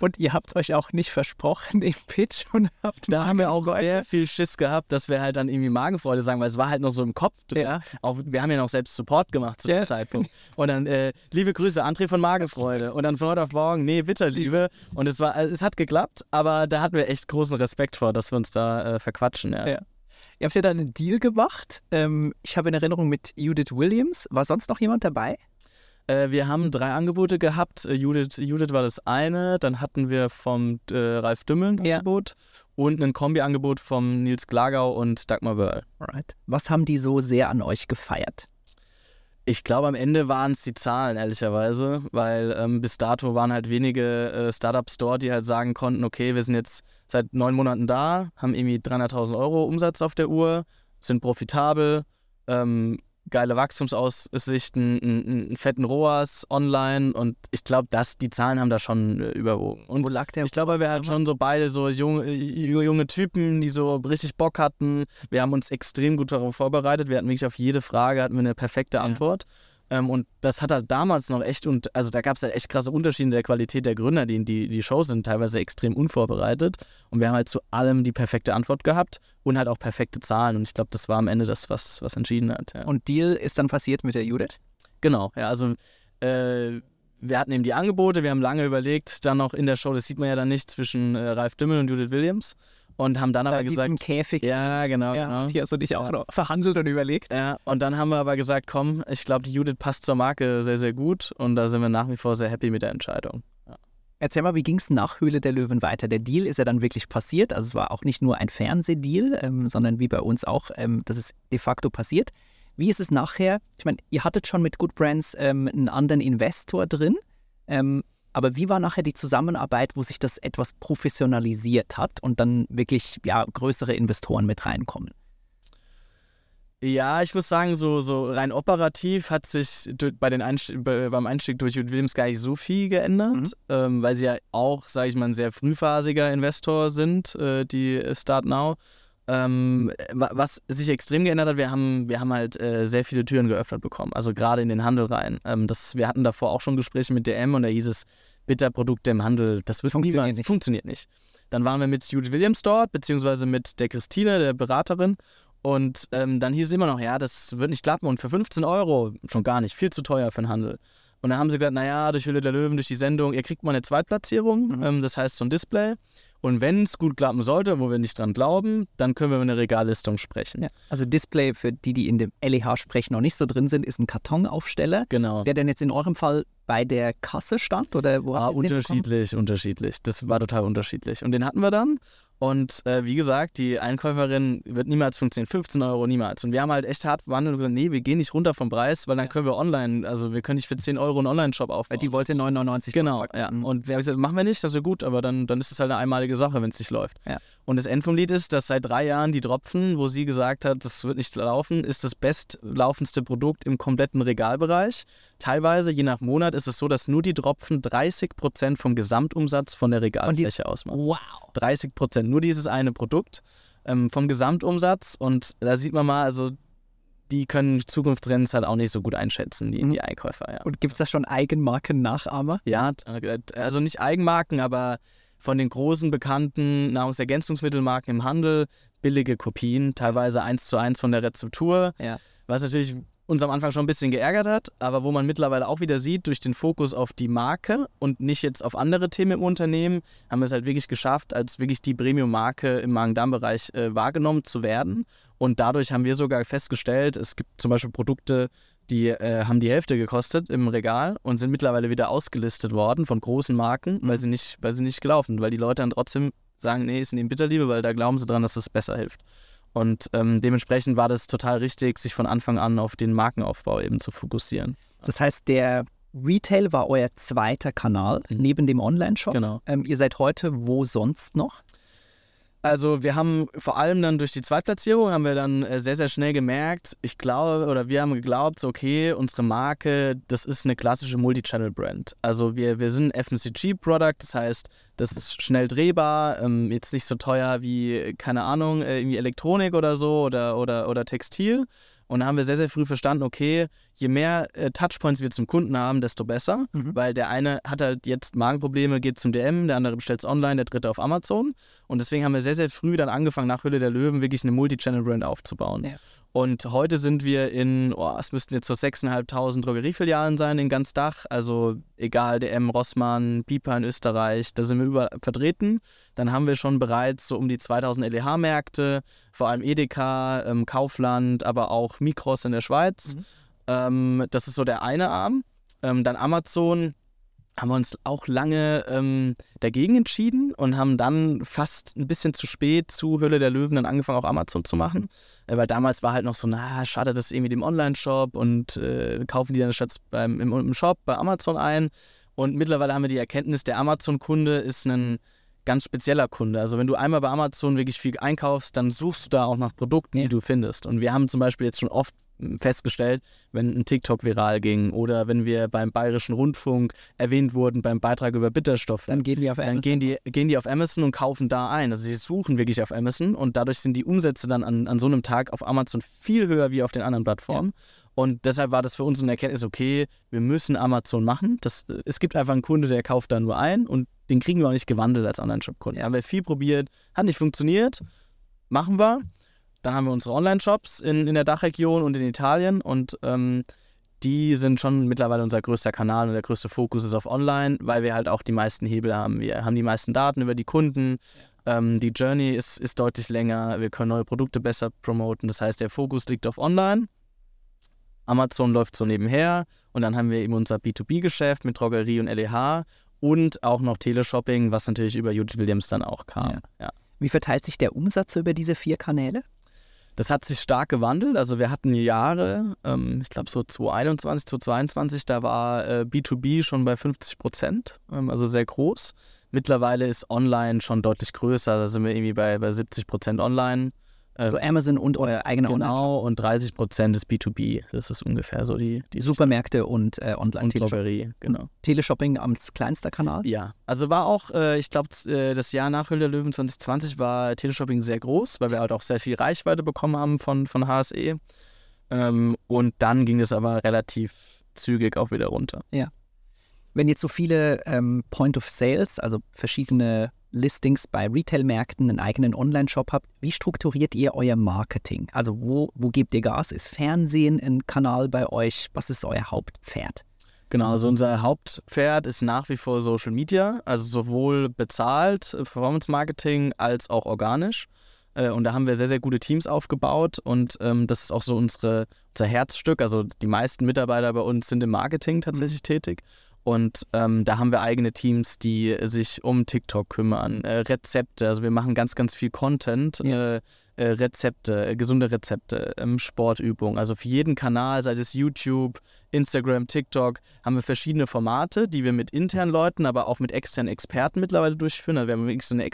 Und ihr habt euch auch nicht versprochen im Pitch und habt Da haben wir auch sehr viel Schiss gehabt, dass wir halt dann irgendwie Magenfreude sagen, weil es war halt noch so im Kopf drin. Ja. Auch, wir haben ja noch selbst Support gemacht zu dem Yes. Zeitpunkt. Und dann, äh, liebe Grüße, André von Magenfreude. Und dann von heute auf morgen, nee, Bitterliebe. Und es war, also es hat geklappt, aber da hatten wir echt großen Respekt vor, dass wir uns da äh, verquatschen. Ja. Ja. Ihr habt ja dann einen Deal gemacht. Ähm, ich habe in Erinnerung mit Judith Williams. War sonst noch jemand dabei? Äh, wir haben drei Angebote gehabt. Äh, Judith, Judith war das eine. Dann hatten wir vom äh, Ralf Dümmel ein Ja. Angebot und ein Kombi-Angebot vom Nils Glagau und Dagmar Wörl. Alright. Was haben die so sehr an euch gefeiert? Ich glaube, am Ende waren es die Zahlen, ehrlicherweise, weil ähm, bis dato waren halt wenige äh, Startups dort, die halt sagen konnten, okay, wir sind jetzt seit neun Monaten da, haben irgendwie 300.000 Euro Umsatz auf der Uhr, sind profitabel, ähm, geile Wachstumsaussichten, einen, fetten ROAS online und ich glaube, dass die Zahlen haben da schon äh, überwogen. Und Wo lag der? ich glaube, wir hatten schon so beide so junge, äh, junge Typen, die so richtig Bock hatten. Wir haben uns extrem gut darauf vorbereitet. Wir hatten wirklich auf jede Frage hatten wir eine perfekte Ja. Ähm, und das hat halt damals noch echt, und also da gab es halt echt krasse Unterschiede in der Qualität der Gründer, die die, die Shows sind teilweise extrem unvorbereitet. Und wir haben halt zu allem die perfekte Antwort gehabt und halt auch perfekte Zahlen. Und ich glaube, das war am Ende das, was, was entschieden hat. Ja. Und Deal ist dann passiert mit der Judith? Genau, ja, also äh, wir hatten eben die Angebote, wir haben lange überlegt, dann noch in der Show, das sieht man ja dann nicht, zwischen äh, Ralf Dümmel und Judith Williams und haben dann Da aber in diesem gesagt, Käfig. ja, genau, ja. genau. Hier hast du dich auch Ja. noch verhandelt und überlegt. Ja, und dann haben wir aber gesagt, komm, ich glaube, die Judith passt zur Marke sehr, sehr gut und da sind wir nach wie vor sehr happy mit der Entscheidung. Erzähl mal, wie ging es nach Höhle der Löwen weiter? Der Deal ist ja dann wirklich passiert. Also es war auch nicht nur ein Fernsehdeal, ähm, sondern wie bei uns auch, ähm, das ist de facto passiert. Wie ist es nachher? Ich meine, ihr hattet schon mit Good Brands ähm, einen anderen Investor drin. Ähm, aber wie war nachher die Zusammenarbeit, wo sich das etwas professionalisiert hat und dann wirklich ja, größere Investoren mit reinkommen? Ja, ich muss sagen, so, so rein operativ hat sich bei den Einstieg, bei, beim Einstieg durch Judith Williams gar nicht so viel geändert, Mhm. ähm, weil sie ja auch, sage ich mal, ein sehr frühphasiger Investor sind, äh, die Start Now. Ähm, wa- was sich extrem geändert hat, wir haben, wir haben halt äh, sehr viele Türen geöffnet bekommen, also gerade in den Handel rein. Ähm, das, wir hatten davor auch schon Gespräche mit DM und da hieß es, Bitterprodukte im Handel, das wird Funktioniert niemals, nicht. funktioniert nicht. Dann waren wir mit Judith Williams dort, beziehungsweise mit der Christine, der Beraterin. Und ähm, dann hieß es immer noch, ja, das wird nicht klappen und für 15 Euro schon gar nicht, viel zu teuer für den Handel. Und dann haben sie gesagt, naja, durch Hülle der Löwen, durch die Sendung, ihr kriegt mal eine Zweitplatzierung, Mhm. ähm, das heißt so ein Display. Und wenn es gut klappen sollte, wo wir nicht dran glauben, dann können wir über eine Regallistung sprechen. Ja. Also Display für die, die in dem LEH-Sprech noch nicht so drin sind, ist ein Kartonaufsteller, Genau. der dann jetzt in eurem Fall bei der Kasse stand oder wo Ah, unterschiedlich, unterschiedlich. Das war total unterschiedlich. Und den hatten wir dann. Und äh, wie gesagt, die Einkäuferin wird niemals funktionieren. 15 Euro niemals. Und wir haben halt echt hart verhandelt und gesagt, nee, wir gehen nicht runter vom Preis, weil dann können wir online, also wir können nicht für 10 Euro einen Online-Shop aufbauen. Die wollte 9,99 Genau, ja. Mhm. Und wir haben gesagt, machen wir nicht, das ist ja gut, aber dann, dann ist es halt eine einmalige Sache, wenn es nicht läuft. Ja. Und das End vom Lied ist, dass seit drei Jahren die Tropfen, wo sie gesagt hat, das wird nicht laufen, ist das bestlaufendste Produkt im kompletten Regalbereich. Teilweise, je nach Monat, ist es so, dass nur die Tropfen 30% vom Gesamtumsatz von der Regalfläche ausmachen. Wow. 30 Prozent, nur dieses eine Produkt ähm, vom Gesamtumsatz. Und da sieht man mal, also die können Zukunftstrends halt auch nicht so gut einschätzen, die, Mhm. die Einkäufer. Ja. Und gibt es da schon Eigenmarken-Nachahmer? Ja, äh, also nicht Eigenmarken, aber von den großen bekannten Nahrungsergänzungsmittelmarken im Handel billige Kopien, teilweise eins zu eins von der Rezeptur. Ja. Was natürlich uns am Anfang schon ein bisschen geärgert hat, aber wo man mittlerweile auch wieder sieht, durch den Fokus auf die Marke und nicht jetzt auf andere Themen im Unternehmen, haben wir es halt wirklich geschafft, als wirklich die Premium-Marke im Magen-Darm-Bereich äh, wahrgenommen zu werden. Und dadurch haben wir sogar festgestellt, es gibt zum Beispiel Produkte, die äh, haben die Hälfte gekostet im Regal und sind mittlerweile wieder ausgelistet worden von großen Marken, weil sie nicht, weil sie nicht gelaufen, weil die Leute dann trotzdem sagen, nee, ist in Bitterliebe, weil da glauben sie dran, dass das besser hilft. Und ähm, dementsprechend war das total richtig, sich von Anfang an auf den Markenaufbau eben zu fokussieren. Das heißt, der Retail war euer zweiter Kanal mhm. neben dem Online-Shop. Genau. Ähm, ihr seid heute wo sonst noch? Also wir haben vor allem dann durch die Zweitplatzierung haben wir dann äh, sehr, sehr schnell gemerkt, ich glaube, oder wir haben geglaubt, okay, unsere Marke, das ist eine klassische Multi-Channel-Brand. Also wir, wir sind ein FMCG-Product, das heißt, das ist schnell drehbar, ähm, jetzt nicht so teuer wie, keine Ahnung, äh, irgendwie Elektronik oder so oder, oder, oder Textil. Und da haben wir sehr, sehr früh verstanden, okay, je mehr äh, Touchpoints wir zum Kunden haben, desto besser. Mhm. Weil der eine hat halt jetzt Magenprobleme, geht zum DM, der andere bestellt es online, der dritte auf Amazon. Und deswegen haben wir sehr, sehr früh dann angefangen, nach Hülle der Löwen wirklich eine Multi-Channel-Brand aufzubauen. Ja. Und heute sind wir in, oh, es müssten jetzt so 6.500 Drogeriefilialen sein in ganz Dach. Also egal, DM, Rossmann, Pipa in Österreich, da sind wir überall vertreten. Dann haben wir schon bereits so um die 2000 LEH-Märkte, vor allem Edeka, ähm, Kaufland, aber auch Mikros in der Schweiz. Mhm. Ähm, das ist so der eine Arm. Ähm, dann Amazon haben wir uns auch lange ähm, dagegen entschieden und haben dann fast ein bisschen zu spät zu Höhle der Löwen dann angefangen, auch Amazon zu machen. Äh, weil damals war halt noch so, na, schade das irgendwie dem Online-Shop und äh, kaufen die dann statt beim, im, im Shop bei Amazon ein. Und mittlerweile haben wir die Erkenntnis, der Amazon-Kunde ist ein ganz spezieller Kunde. Also wenn du einmal bei Amazon wirklich viel einkaufst, dann suchst du da auch nach Produkten, ja. die du findest. Und wir haben zum Beispiel jetzt schon oft festgestellt, wenn ein TikTok viral ging oder wenn wir beim Bayerischen Rundfunk erwähnt wurden beim Beitrag über Bitterstoffe. Dann gehen die auf Amazon. Dann gehen die, gehen die auf Amazon und kaufen da ein. Also sie suchen wirklich auf Amazon und dadurch sind die Umsätze dann an, an so einem Tag auf Amazon viel höher wie auf den anderen Plattformen. Ja. Und deshalb war das für uns eine Erkenntnis, okay, wir müssen Amazon machen. Das, es gibt einfach einen Kunde, der kauft da nur ein und den kriegen wir auch nicht gewandelt als Online-Shop-Kunden. Ja. Haben wir viel probiert, hat nicht funktioniert, machen wir. Dann haben wir unsere Online-Shops in, in der Dachregion und in Italien und ähm, die sind schon mittlerweile unser größter Kanal und der größte Fokus ist auf Online, weil wir halt auch die meisten Hebel haben. Wir haben die meisten Daten über die Kunden. Ähm, die Journey ist, ist deutlich länger. Wir können neue Produkte besser promoten. Das heißt, der Fokus liegt auf Online. Amazon läuft so nebenher und dann haben wir eben unser B2B-Geschäft mit Drogerie und LEH und auch noch Teleshopping, was natürlich über Judith Williams dann auch kam. Ja. Ja. Wie verteilt sich der Umsatz über diese vier Kanäle? Das hat sich stark gewandelt. Also wir hatten Jahre, ähm, ich glaube so 2021, 2022, da war äh, B2B schon bei 50 Prozent, ähm, also sehr groß. Mittlerweile ist Online schon deutlich größer. Da sind wir irgendwie bei, bei 70 Prozent Online. Also Amazon und euer eigener Genau, und 30 Prozent ist B2B. Das ist ungefähr so die, die Supermärkte und äh, online Drogerie, genau. Teleshopping als kleinster Kanal? Ja, also war auch, äh, ich glaube, äh, das Jahr nach Höhle der Löwen 2020 war Teleshopping sehr groß, weil wir halt auch sehr viel Reichweite bekommen haben von, von HSE. Ähm, und dann ging es aber relativ zügig auch wieder runter. Ja. Wenn jetzt so viele ähm, Point of Sales, also verschiedene Listings bei Retail-Märkten, einen eigenen Online-Shop habt, wie strukturiert ihr euer Marketing? Also wo, wo gebt ihr Gas? Ist Fernsehen ein Kanal bei euch? Was ist euer Hauptpferd? Genau, also unser Hauptpferd ist nach wie vor Social Media, also sowohl bezahlt, äh, Performance Marketing, als auch organisch. Äh, und da haben wir sehr, sehr gute Teams aufgebaut und ähm, das ist auch so unsere, unser Herzstück. Also die meisten Mitarbeiter bei uns sind im Marketing tatsächlich mhm. tätig. Und ähm, da haben wir eigene Teams, die sich um TikTok kümmern, äh, Rezepte. Also wir machen ganz, ganz viel Content, ja. äh, äh, Rezepte, äh, gesunde Rezepte, ähm, Sportübungen. Also für jeden Kanal, sei es YouTube, Instagram, TikTok, haben wir verschiedene Formate, die wir mit internen Leuten, aber auch mit externen Experten mittlerweile durchführen. Also wir haben wirklich so eine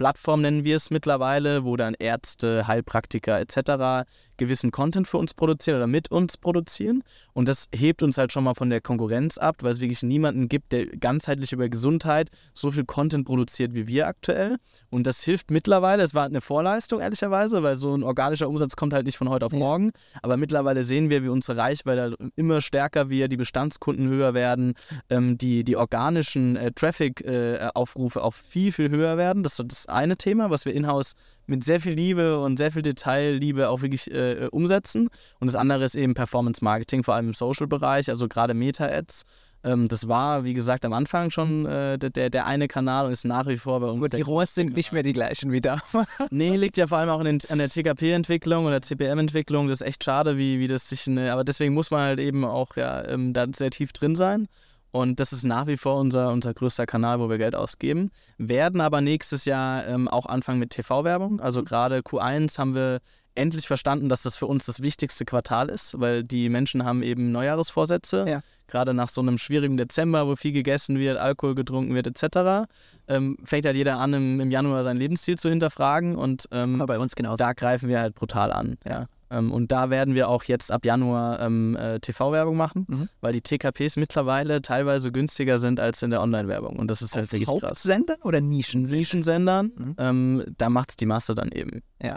Expertenplattform, nennen wir es mittlerweile, wo dann Ärzte, Heilpraktiker etc gewissen Content für uns produzieren oder mit uns produzieren. Und das hebt uns halt schon mal von der Konkurrenz ab, weil es wirklich niemanden gibt, der ganzheitlich über Gesundheit so viel Content produziert wie wir aktuell. Und das hilft mittlerweile. Es war eine Vorleistung, ehrlicherweise, weil so ein organischer Umsatz kommt halt nicht von heute auf morgen. Aber mittlerweile sehen wir, wie unsere Reichweite immer stärker wird, die Bestandskunden höher werden, ähm, die, die organischen äh, Traffic-Aufrufe äh, auch viel, viel höher werden. Das das eine Thema, was wir in-house mit sehr viel Liebe und sehr viel Detailliebe auch wirklich äh, umsetzen. Und das andere ist eben Performance Marketing, vor allem im Social-Bereich, also gerade Meta-Ads. Ähm, das war, wie gesagt, am Anfang schon äh, der, der eine Kanal und ist nach wie vor bei uns. Aber die Rohrs sind nicht mehr die gleichen wie da. nee, liegt ja vor allem auch in den, an der TKP-Entwicklung oder CPM-Entwicklung. Das ist echt schade, wie, wie das sich. Ne, aber deswegen muss man halt eben auch ja, ähm, da sehr tief drin sein. Und das ist nach wie vor unser, unser größter Kanal, wo wir Geld ausgeben. Werden aber nächstes Jahr ähm, auch anfangen mit TV-Werbung. Also gerade Q1 haben wir endlich verstanden, dass das für uns das wichtigste Quartal ist, weil die Menschen haben eben Neujahresvorsätze. Ja. Gerade nach so einem schwierigen Dezember, wo viel gegessen wird, Alkohol getrunken wird, etc., ähm, fängt halt jeder an, im, im, Januar sein Lebensstil zu hinterfragen. Und ähm, bei uns genau. Da greifen wir halt brutal an. Ja. Ähm, und da werden wir auch jetzt ab Januar ähm, äh, TV-Werbung machen, mhm. weil die TKPs mittlerweile teilweise günstiger sind als in der Online-Werbung. Und das ist halt Auf wirklich krass. Hauptsendern oder Nischen? Nischensendern, mhm. ähm, da macht es die Masse dann eben. Ja.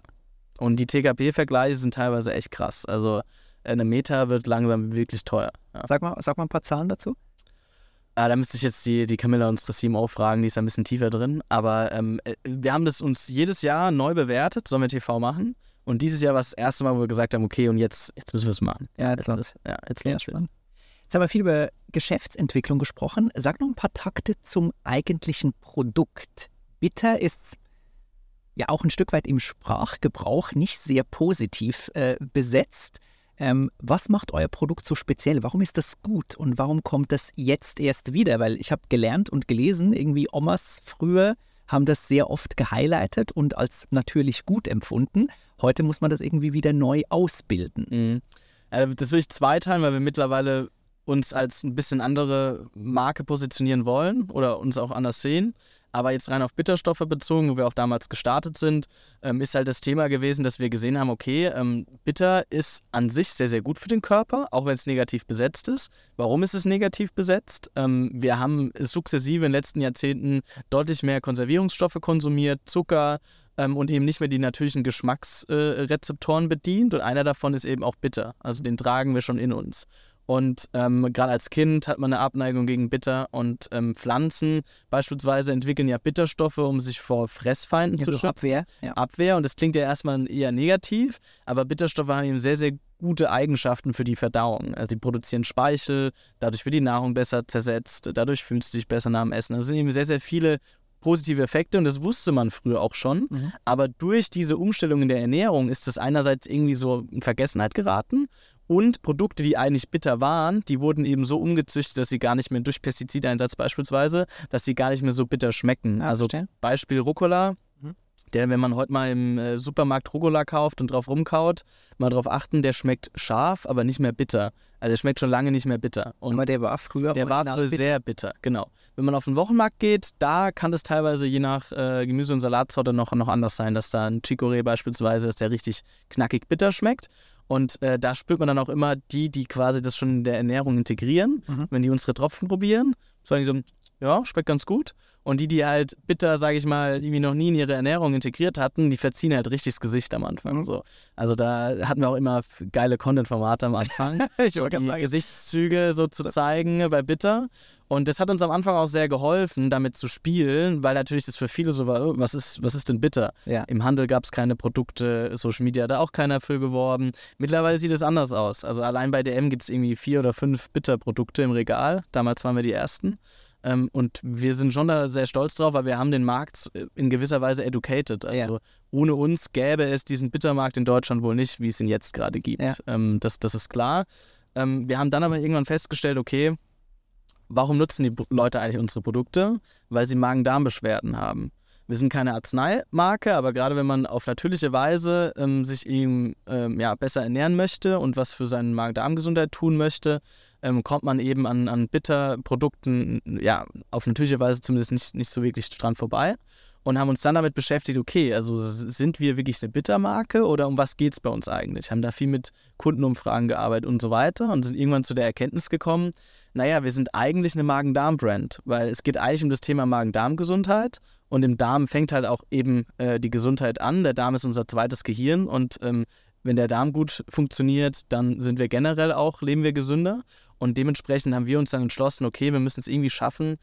Und die TKP-Vergleiche sind teilweise echt krass. Also eine Meta wird langsam wirklich teuer. Ja. Sag, mal, sag mal ein paar Zahlen dazu. Ah, da müsste ich jetzt die, die Camilla, unsere CMO, fragen, die ist ein bisschen tiefer drin. Aber ähm, äh, wir haben das uns jedes Jahr neu bewertet, sollen wir TV machen. Und dieses Jahr war das erste Mal, wo wir gesagt haben, okay, und jetzt, jetzt müssen wir es machen. Ja, jetzt, jetzt ist, ja, jetzt, ja, jetzt haben wir viel über Geschäftsentwicklung gesprochen. Sag noch ein paar Takte zum eigentlichen Produkt. Bitter ist ja auch ein Stück weit im Sprachgebrauch nicht sehr positiv äh, besetzt. Ähm, was macht euer Produkt so speziell? Warum ist das gut und warum kommt das jetzt erst wieder? Weil ich habe gelernt und gelesen, irgendwie Omas früher haben das sehr oft gehighlightet und als natürlich gut empfunden. Heute muss man das irgendwie wieder neu ausbilden. Mhm. Das will ich zweiteilen, weil wir mittlerweile uns als ein bisschen andere Marke positionieren wollen oder uns auch anders sehen. Aber jetzt rein auf Bitterstoffe bezogen, wo wir auch damals gestartet sind, ähm, ist halt das Thema gewesen, dass wir gesehen haben, okay, ähm, Bitter ist an sich sehr, sehr gut für den Körper, auch wenn es negativ besetzt ist. Warum ist es negativ besetzt? Ähm, wir haben sukzessive in den letzten Jahrzehnten deutlich mehr Konservierungsstoffe konsumiert, Zucker, ähm, und eben nicht mehr die natürlichen Geschmacksrezeptoren äh, bedient. Und einer davon ist eben auch bitter. Also den tragen wir schon in uns. Und ähm, gerade als Kind hat man eine Abneigung gegen Bitter und ähm, Pflanzen beispielsweise entwickeln ja Bitterstoffe, um sich vor Fressfeinden ja, zu so schützen. Abwehr. Ja. Abwehr. Und das klingt ja erstmal eher negativ, aber Bitterstoffe haben eben sehr, sehr gute Eigenschaften für die Verdauung. Also die produzieren Speichel, dadurch wird die Nahrung besser zersetzt, dadurch fühlst du dich besser nach dem Essen. Das sind eben sehr, sehr viele positive Effekte und das wusste man früher auch schon. Mhm. Aber durch diese Umstellung in der Ernährung ist das einerseits irgendwie so in Vergessenheit geraten und Produkte, die eigentlich bitter waren, die wurden eben so umgezüchtet, dass sie gar nicht mehr durch Pestizideinsatz beispielsweise, dass sie gar nicht mehr so bitter schmecken. Ah, also verstehe. Beispiel Rucola, mhm. der, wenn man heute mal im äh, Supermarkt Rucola kauft und drauf rumkaut, mal drauf achten, der schmeckt scharf, aber nicht mehr bitter. Also der schmeckt schon lange nicht mehr bitter. Und aber der war früher Der war früher sehr bitter, genau. Wenn man auf den Wochenmarkt geht, da kann das teilweise je nach äh, Gemüse- und Salatsorte noch, noch anders sein, dass da ein Chicorée beispielsweise, dass der richtig knackig bitter schmeckt. Und äh, da spürt man dann auch immer die, die quasi das schon in der Ernährung integrieren. Mhm. Wenn die unsere Tropfen probieren, sagen die so, ja, schmeckt ganz gut. Und die, die halt bitter, sage ich mal, irgendwie noch nie in ihre Ernährung integriert hatten, die verziehen halt richtig das Gesicht am Anfang. Mhm. So. Also da hatten wir auch immer geile Content-Formate am Anfang. ich die sagen. Gesichtszüge so zu zeigen bei Bitter. Und das hat uns am Anfang auch sehr geholfen, damit zu spielen, weil natürlich das für viele so war, oh, was ist, was ist denn bitter? Ja. Im Handel gab es keine Produkte, Social Media hat da auch keiner für geworben. Mittlerweile sieht es anders aus. Also allein bei DM gibt es irgendwie vier oder fünf Bitter-Produkte im Regal. Damals waren wir die ersten. Ähm, und wir sind schon da sehr stolz drauf, weil wir haben den Markt in gewisser Weise educated. Also ja. ohne uns gäbe es diesen Bittermarkt in Deutschland wohl nicht, wie es ihn jetzt gerade gibt. Ja. Ähm, das, das ist klar. Ähm, wir haben dann aber irgendwann festgestellt, okay, warum nutzen die Leute eigentlich unsere Produkte? Weil sie Magen-Darm-Beschwerden haben. Wir sind keine Arzneimarke, aber gerade wenn man auf natürliche Weise ähm, sich eben ähm, ja, besser ernähren möchte und was für seine Magen-Darm-Gesundheit tun möchte, ähm, kommt man eben an, an Bitterprodukten ja, auf natürliche Weise zumindest nicht, nicht so wirklich dran vorbei und haben uns dann damit beschäftigt, okay, also sind wir wirklich eine Bittermarke oder um was geht es bei uns eigentlich? Haben da viel mit Kundenumfragen gearbeitet und so weiter und sind irgendwann zu der Erkenntnis gekommen, naja, wir sind eigentlich eine Magen-Darm-Brand, weil es geht eigentlich um das Thema Magen-Darm-Gesundheit und im Darm fängt halt auch eben äh, die Gesundheit an. Der Darm ist unser zweites Gehirn und ähm, wenn der Darm gut funktioniert, dann sind wir generell auch, leben wir gesünder. Und dementsprechend haben wir uns dann entschlossen, okay, wir müssen es irgendwie schaffen,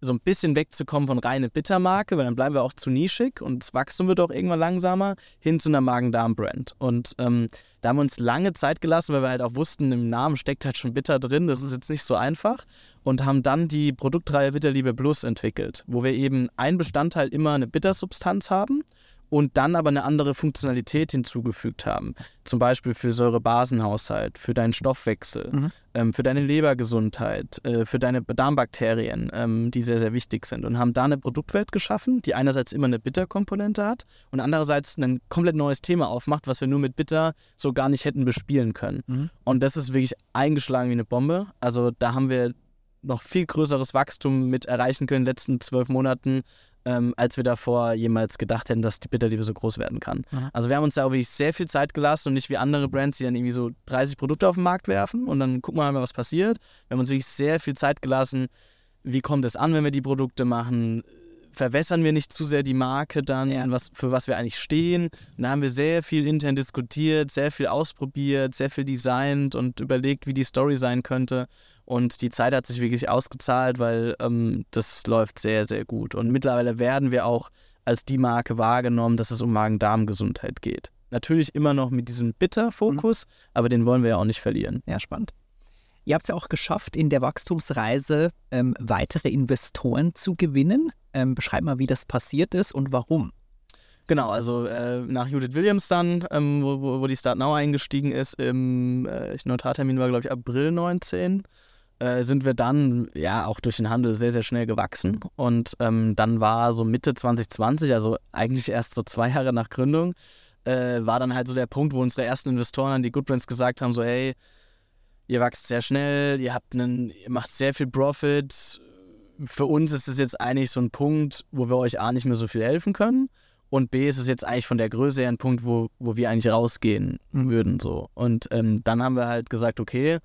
so ein bisschen wegzukommen von reine Bittermarke, weil dann bleiben wir auch zu nischig und das Wachstum wird auch irgendwann langsamer, hin zu einer Magen-Darm-Brand. Und ähm, da haben wir uns lange Zeit gelassen, weil wir halt auch wussten, im Namen steckt halt schon Bitter drin, das ist jetzt nicht so einfach. Und haben dann die Produktreihe Bitterliebe Plus entwickelt, wo wir eben ein Bestandteil immer eine Bittersubstanz haben und dann aber eine andere Funktionalität hinzugefügt haben. Zum Beispiel für Säurebasenhaushalt, für deinen Stoffwechsel, mhm. ähm, für deine Lebergesundheit, äh, für deine Darmbakterien, ähm, die sehr, sehr wichtig sind. Und haben da eine Produktwelt geschaffen, die einerseits immer eine Bitterkomponente hat und andererseits ein komplett neues Thema aufmacht, was wir nur mit Bitter so gar nicht hätten bespielen können. Mhm. Und das ist wirklich eingeschlagen wie eine Bombe. Also da haben wir noch viel größeres Wachstum mit erreichen können in den letzten zwölf Monaten, ähm, als wir davor jemals gedacht hätten, dass die Bitterliebe so groß werden kann. Mhm. Also wir haben uns da wirklich sehr viel Zeit gelassen und nicht wie andere Brands, die dann irgendwie so 30 Produkte auf den Markt werfen und dann gucken wir mal, was passiert. Wir haben uns wirklich sehr viel Zeit gelassen, wie kommt es an, wenn wir die Produkte machen, verwässern wir nicht zu sehr die Marke dann, ja. was, für was wir eigentlich stehen. Und da haben wir sehr viel intern diskutiert, sehr viel ausprobiert, sehr viel designt und überlegt, wie die Story sein könnte. Und die Zeit hat sich wirklich ausgezahlt, weil ähm, das läuft sehr, sehr gut. Und mittlerweile werden wir auch als die Marke wahrgenommen, dass es um Magen-Darm-Gesundheit geht. Natürlich immer noch mit diesem Bitter-Fokus, mhm. aber den wollen wir ja auch nicht verlieren. Ja, spannend. Ihr habt es ja auch geschafft, in der Wachstumsreise ähm, weitere Investoren zu gewinnen. Ähm, beschreib mal, wie das passiert ist und warum. Genau, also äh, nach Judith Williams dann, ähm, wo, wo, wo, die Start Now eingestiegen ist, im äh, Notartermin war, glaube ich, April 19 äh, sind wir dann ja auch durch den Handel sehr, sehr schnell gewachsen. Und ähm, dann war so Mitte 2020, also eigentlich erst so zwei Jahre nach Gründung, äh, war dann halt so der Punkt, wo unsere ersten Investoren an die Goodbrands gesagt haben: so, hey, ihr wächst sehr schnell, ihr habt einen, ihr macht sehr viel Profit. Für uns ist es jetzt eigentlich so ein Punkt, wo wir euch A nicht mehr so viel helfen können. Und B ist es jetzt eigentlich von der Größe her ein Punkt, wo, wo wir eigentlich rausgehen würden. So. Und ähm, dann haben wir halt gesagt, okay,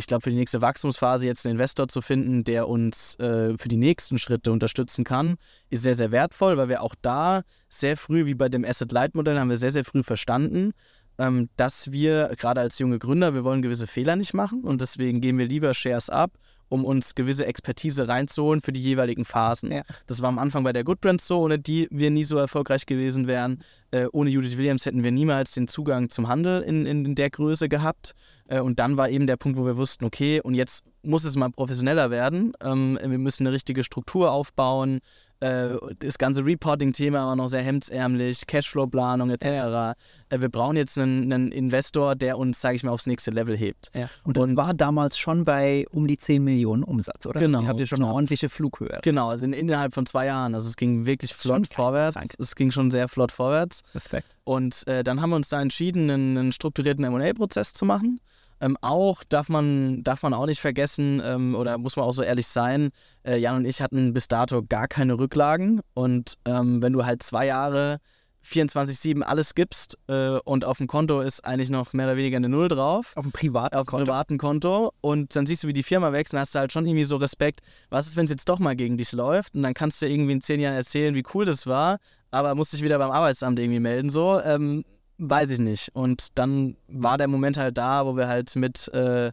ich glaube, für die nächste Wachstumsphase jetzt einen Investor zu finden, der uns äh, für die nächsten Schritte unterstützen kann, ist sehr, sehr wertvoll, weil wir auch da sehr früh, wie bei dem Asset-Light-Modell, haben wir sehr, sehr früh verstanden, ähm, dass wir gerade als junge Gründer, wir wollen gewisse Fehler nicht machen und deswegen geben wir lieber Shares ab um uns gewisse Expertise reinzuholen für die jeweiligen Phasen. Ja. Das war am Anfang bei der Good Brands so, ohne die wir nie so erfolgreich gewesen wären. Äh, ohne Judith Williams hätten wir niemals den Zugang zum Handel in, in, in der Größe gehabt. Äh, und dann war eben der Punkt, wo wir wussten, okay, und jetzt muss es mal professioneller werden. Ähm, wir müssen eine richtige Struktur aufbauen. Äh, das ganze Reporting-Thema war noch sehr hemdsärmlich, Cashflow-Planung etc. Ja. Äh, wir brauchen jetzt einen, einen, Investor, der uns, sage ich mal, aufs nächste Level hebt. Ja. Und das und, war damals schon bei um die 10 Millionen Umsatz, oder? Genau. Sie habt ihr schon eine ordentliche Flughöhe. Genau, also innerhalb von zwei Jahren. Also es ging wirklich flott vorwärts. Es ging schon sehr flott vorwärts. Respekt. Und äh, dann haben wir uns da entschieden, einen, einen strukturierten M&A-Prozess zu machen. Ähm, auch darf man, darf man auch nicht vergessen, ähm, oder muss man auch so ehrlich sein, äh, Jan und ich hatten bis dato gar keine Rücklagen. Und ähm, wenn du halt zwei Jahre 24-7 alles gibst äh, und auf dem Konto ist eigentlich noch mehr oder weniger eine Null drauf. Auf dem privaten auf Konto. privaten Konto. Und dann siehst du, wie die Firma wächst und hast du halt schon irgendwie so Respekt, was ist, wenn es jetzt doch mal gegen dich läuft? Und dann kannst du irgendwie in zehn Jahren erzählen, wie cool das war, aber musst dich wieder beim Arbeitsamt irgendwie melden. So, ähm, weiß ich nicht. Und dann war der Moment halt da, wo wir halt mit, äh,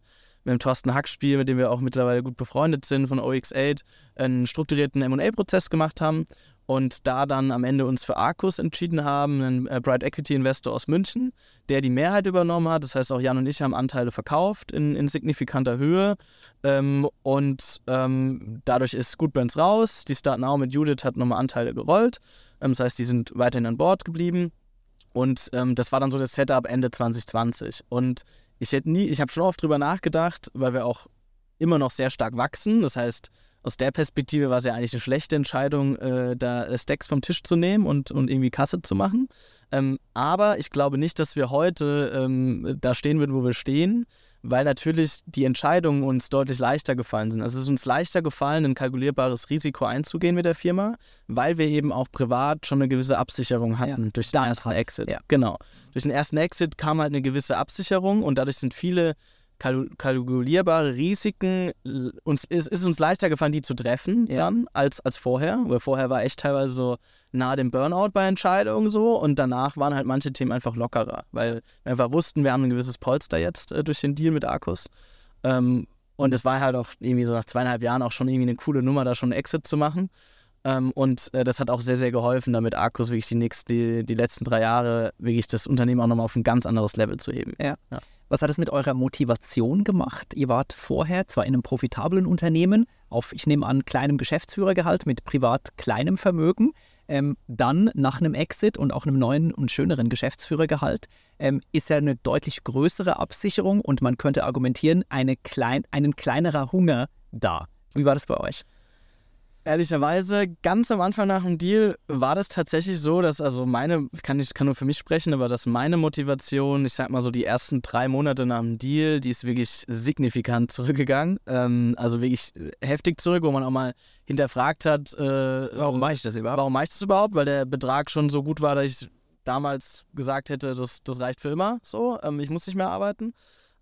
mit dem Thorsten Hack-Spiel, mit dem wir auch mittlerweile gut befreundet sind von OX8, einen strukturierten MA-Prozess gemacht haben und da dann am Ende uns für Arcus entschieden haben, einen äh, Bright Equity Investor aus München, der die Mehrheit übernommen hat. Das heißt, auch Jan und ich haben Anteile verkauft in, in signifikanter Höhe. Ähm, und ähm, dadurch ist Goodbrands raus. Die Start Now mit Judith hat nochmal Anteile gerollt. Ähm, das heißt, die sind weiterhin an Bord geblieben. Und ähm, das war dann so das Setup Ende 2020. Und ich hätte nie, ich habe schon oft drüber nachgedacht, weil wir auch immer noch sehr stark wachsen. Das heißt, aus der Perspektive war es ja eigentlich eine schlechte Entscheidung, äh, da Stacks vom Tisch zu nehmen und, und irgendwie Kasse zu machen. Ähm, aber ich glaube nicht, dass wir heute ähm, da stehen würden, wo wir stehen, weil natürlich die Entscheidungen uns deutlich leichter gefallen sind. Also es ist uns leichter gefallen, ein kalkulierbares Risiko einzugehen mit der Firma, weil wir eben auch privat schon eine gewisse Absicherung hatten ja, durch den ersten Exit. Ja. Genau. Durch den ersten Exit kam halt eine gewisse Absicherung und dadurch sind viele kalkulierbare Risiken, uns ist, ist uns leichter gefallen, die zu treffen ja. dann, als, als vorher. Weil vorher war echt teilweise so nahe dem Burnout bei Entscheidungen so und danach waren halt manche Themen einfach lockerer, weil wir einfach wussten, wir haben ein gewisses Polster jetzt äh, durch den Deal mit Arcus. Ähm, Und es war halt auch irgendwie so nach zweieinhalb Jahren auch schon irgendwie eine coole Nummer, da schon einen Exit zu machen. Ähm, und äh, das hat auch sehr, sehr geholfen, damit Arcus wirklich die, nächsten, die, die letzten drei Jahre wirklich das Unternehmen auch nochmal auf ein ganz anderes Level zu heben. Ja. ja. Was hat es mit eurer Motivation gemacht? Ihr wart vorher zwar in einem profitablen Unternehmen, auf, ich nehme an, kleinem Geschäftsführergehalt mit privat kleinem Vermögen, ähm, dann nach einem Exit und auch einem neuen und schöneren Geschäftsführergehalt ähm, ist ja eine deutlich größere Absicherung und man könnte argumentieren, eine klein, einen kleinerer Hunger da. Wie war das bei euch? Ehrlicherweise, ganz am Anfang nach dem Deal war das tatsächlich so, dass also meine, kann ich kann nur für mich sprechen, aber dass meine Motivation, ich sag mal so die ersten drei Monate nach dem Deal, die ist wirklich signifikant zurückgegangen. Ähm, also wirklich heftig zurück, wo man auch mal hinterfragt hat, äh, warum mache ich das überhaupt? Warum mache ich das überhaupt? Weil der Betrag schon so gut war, dass ich damals gesagt hätte, das, das reicht für immer so, ähm, ich muss nicht mehr arbeiten.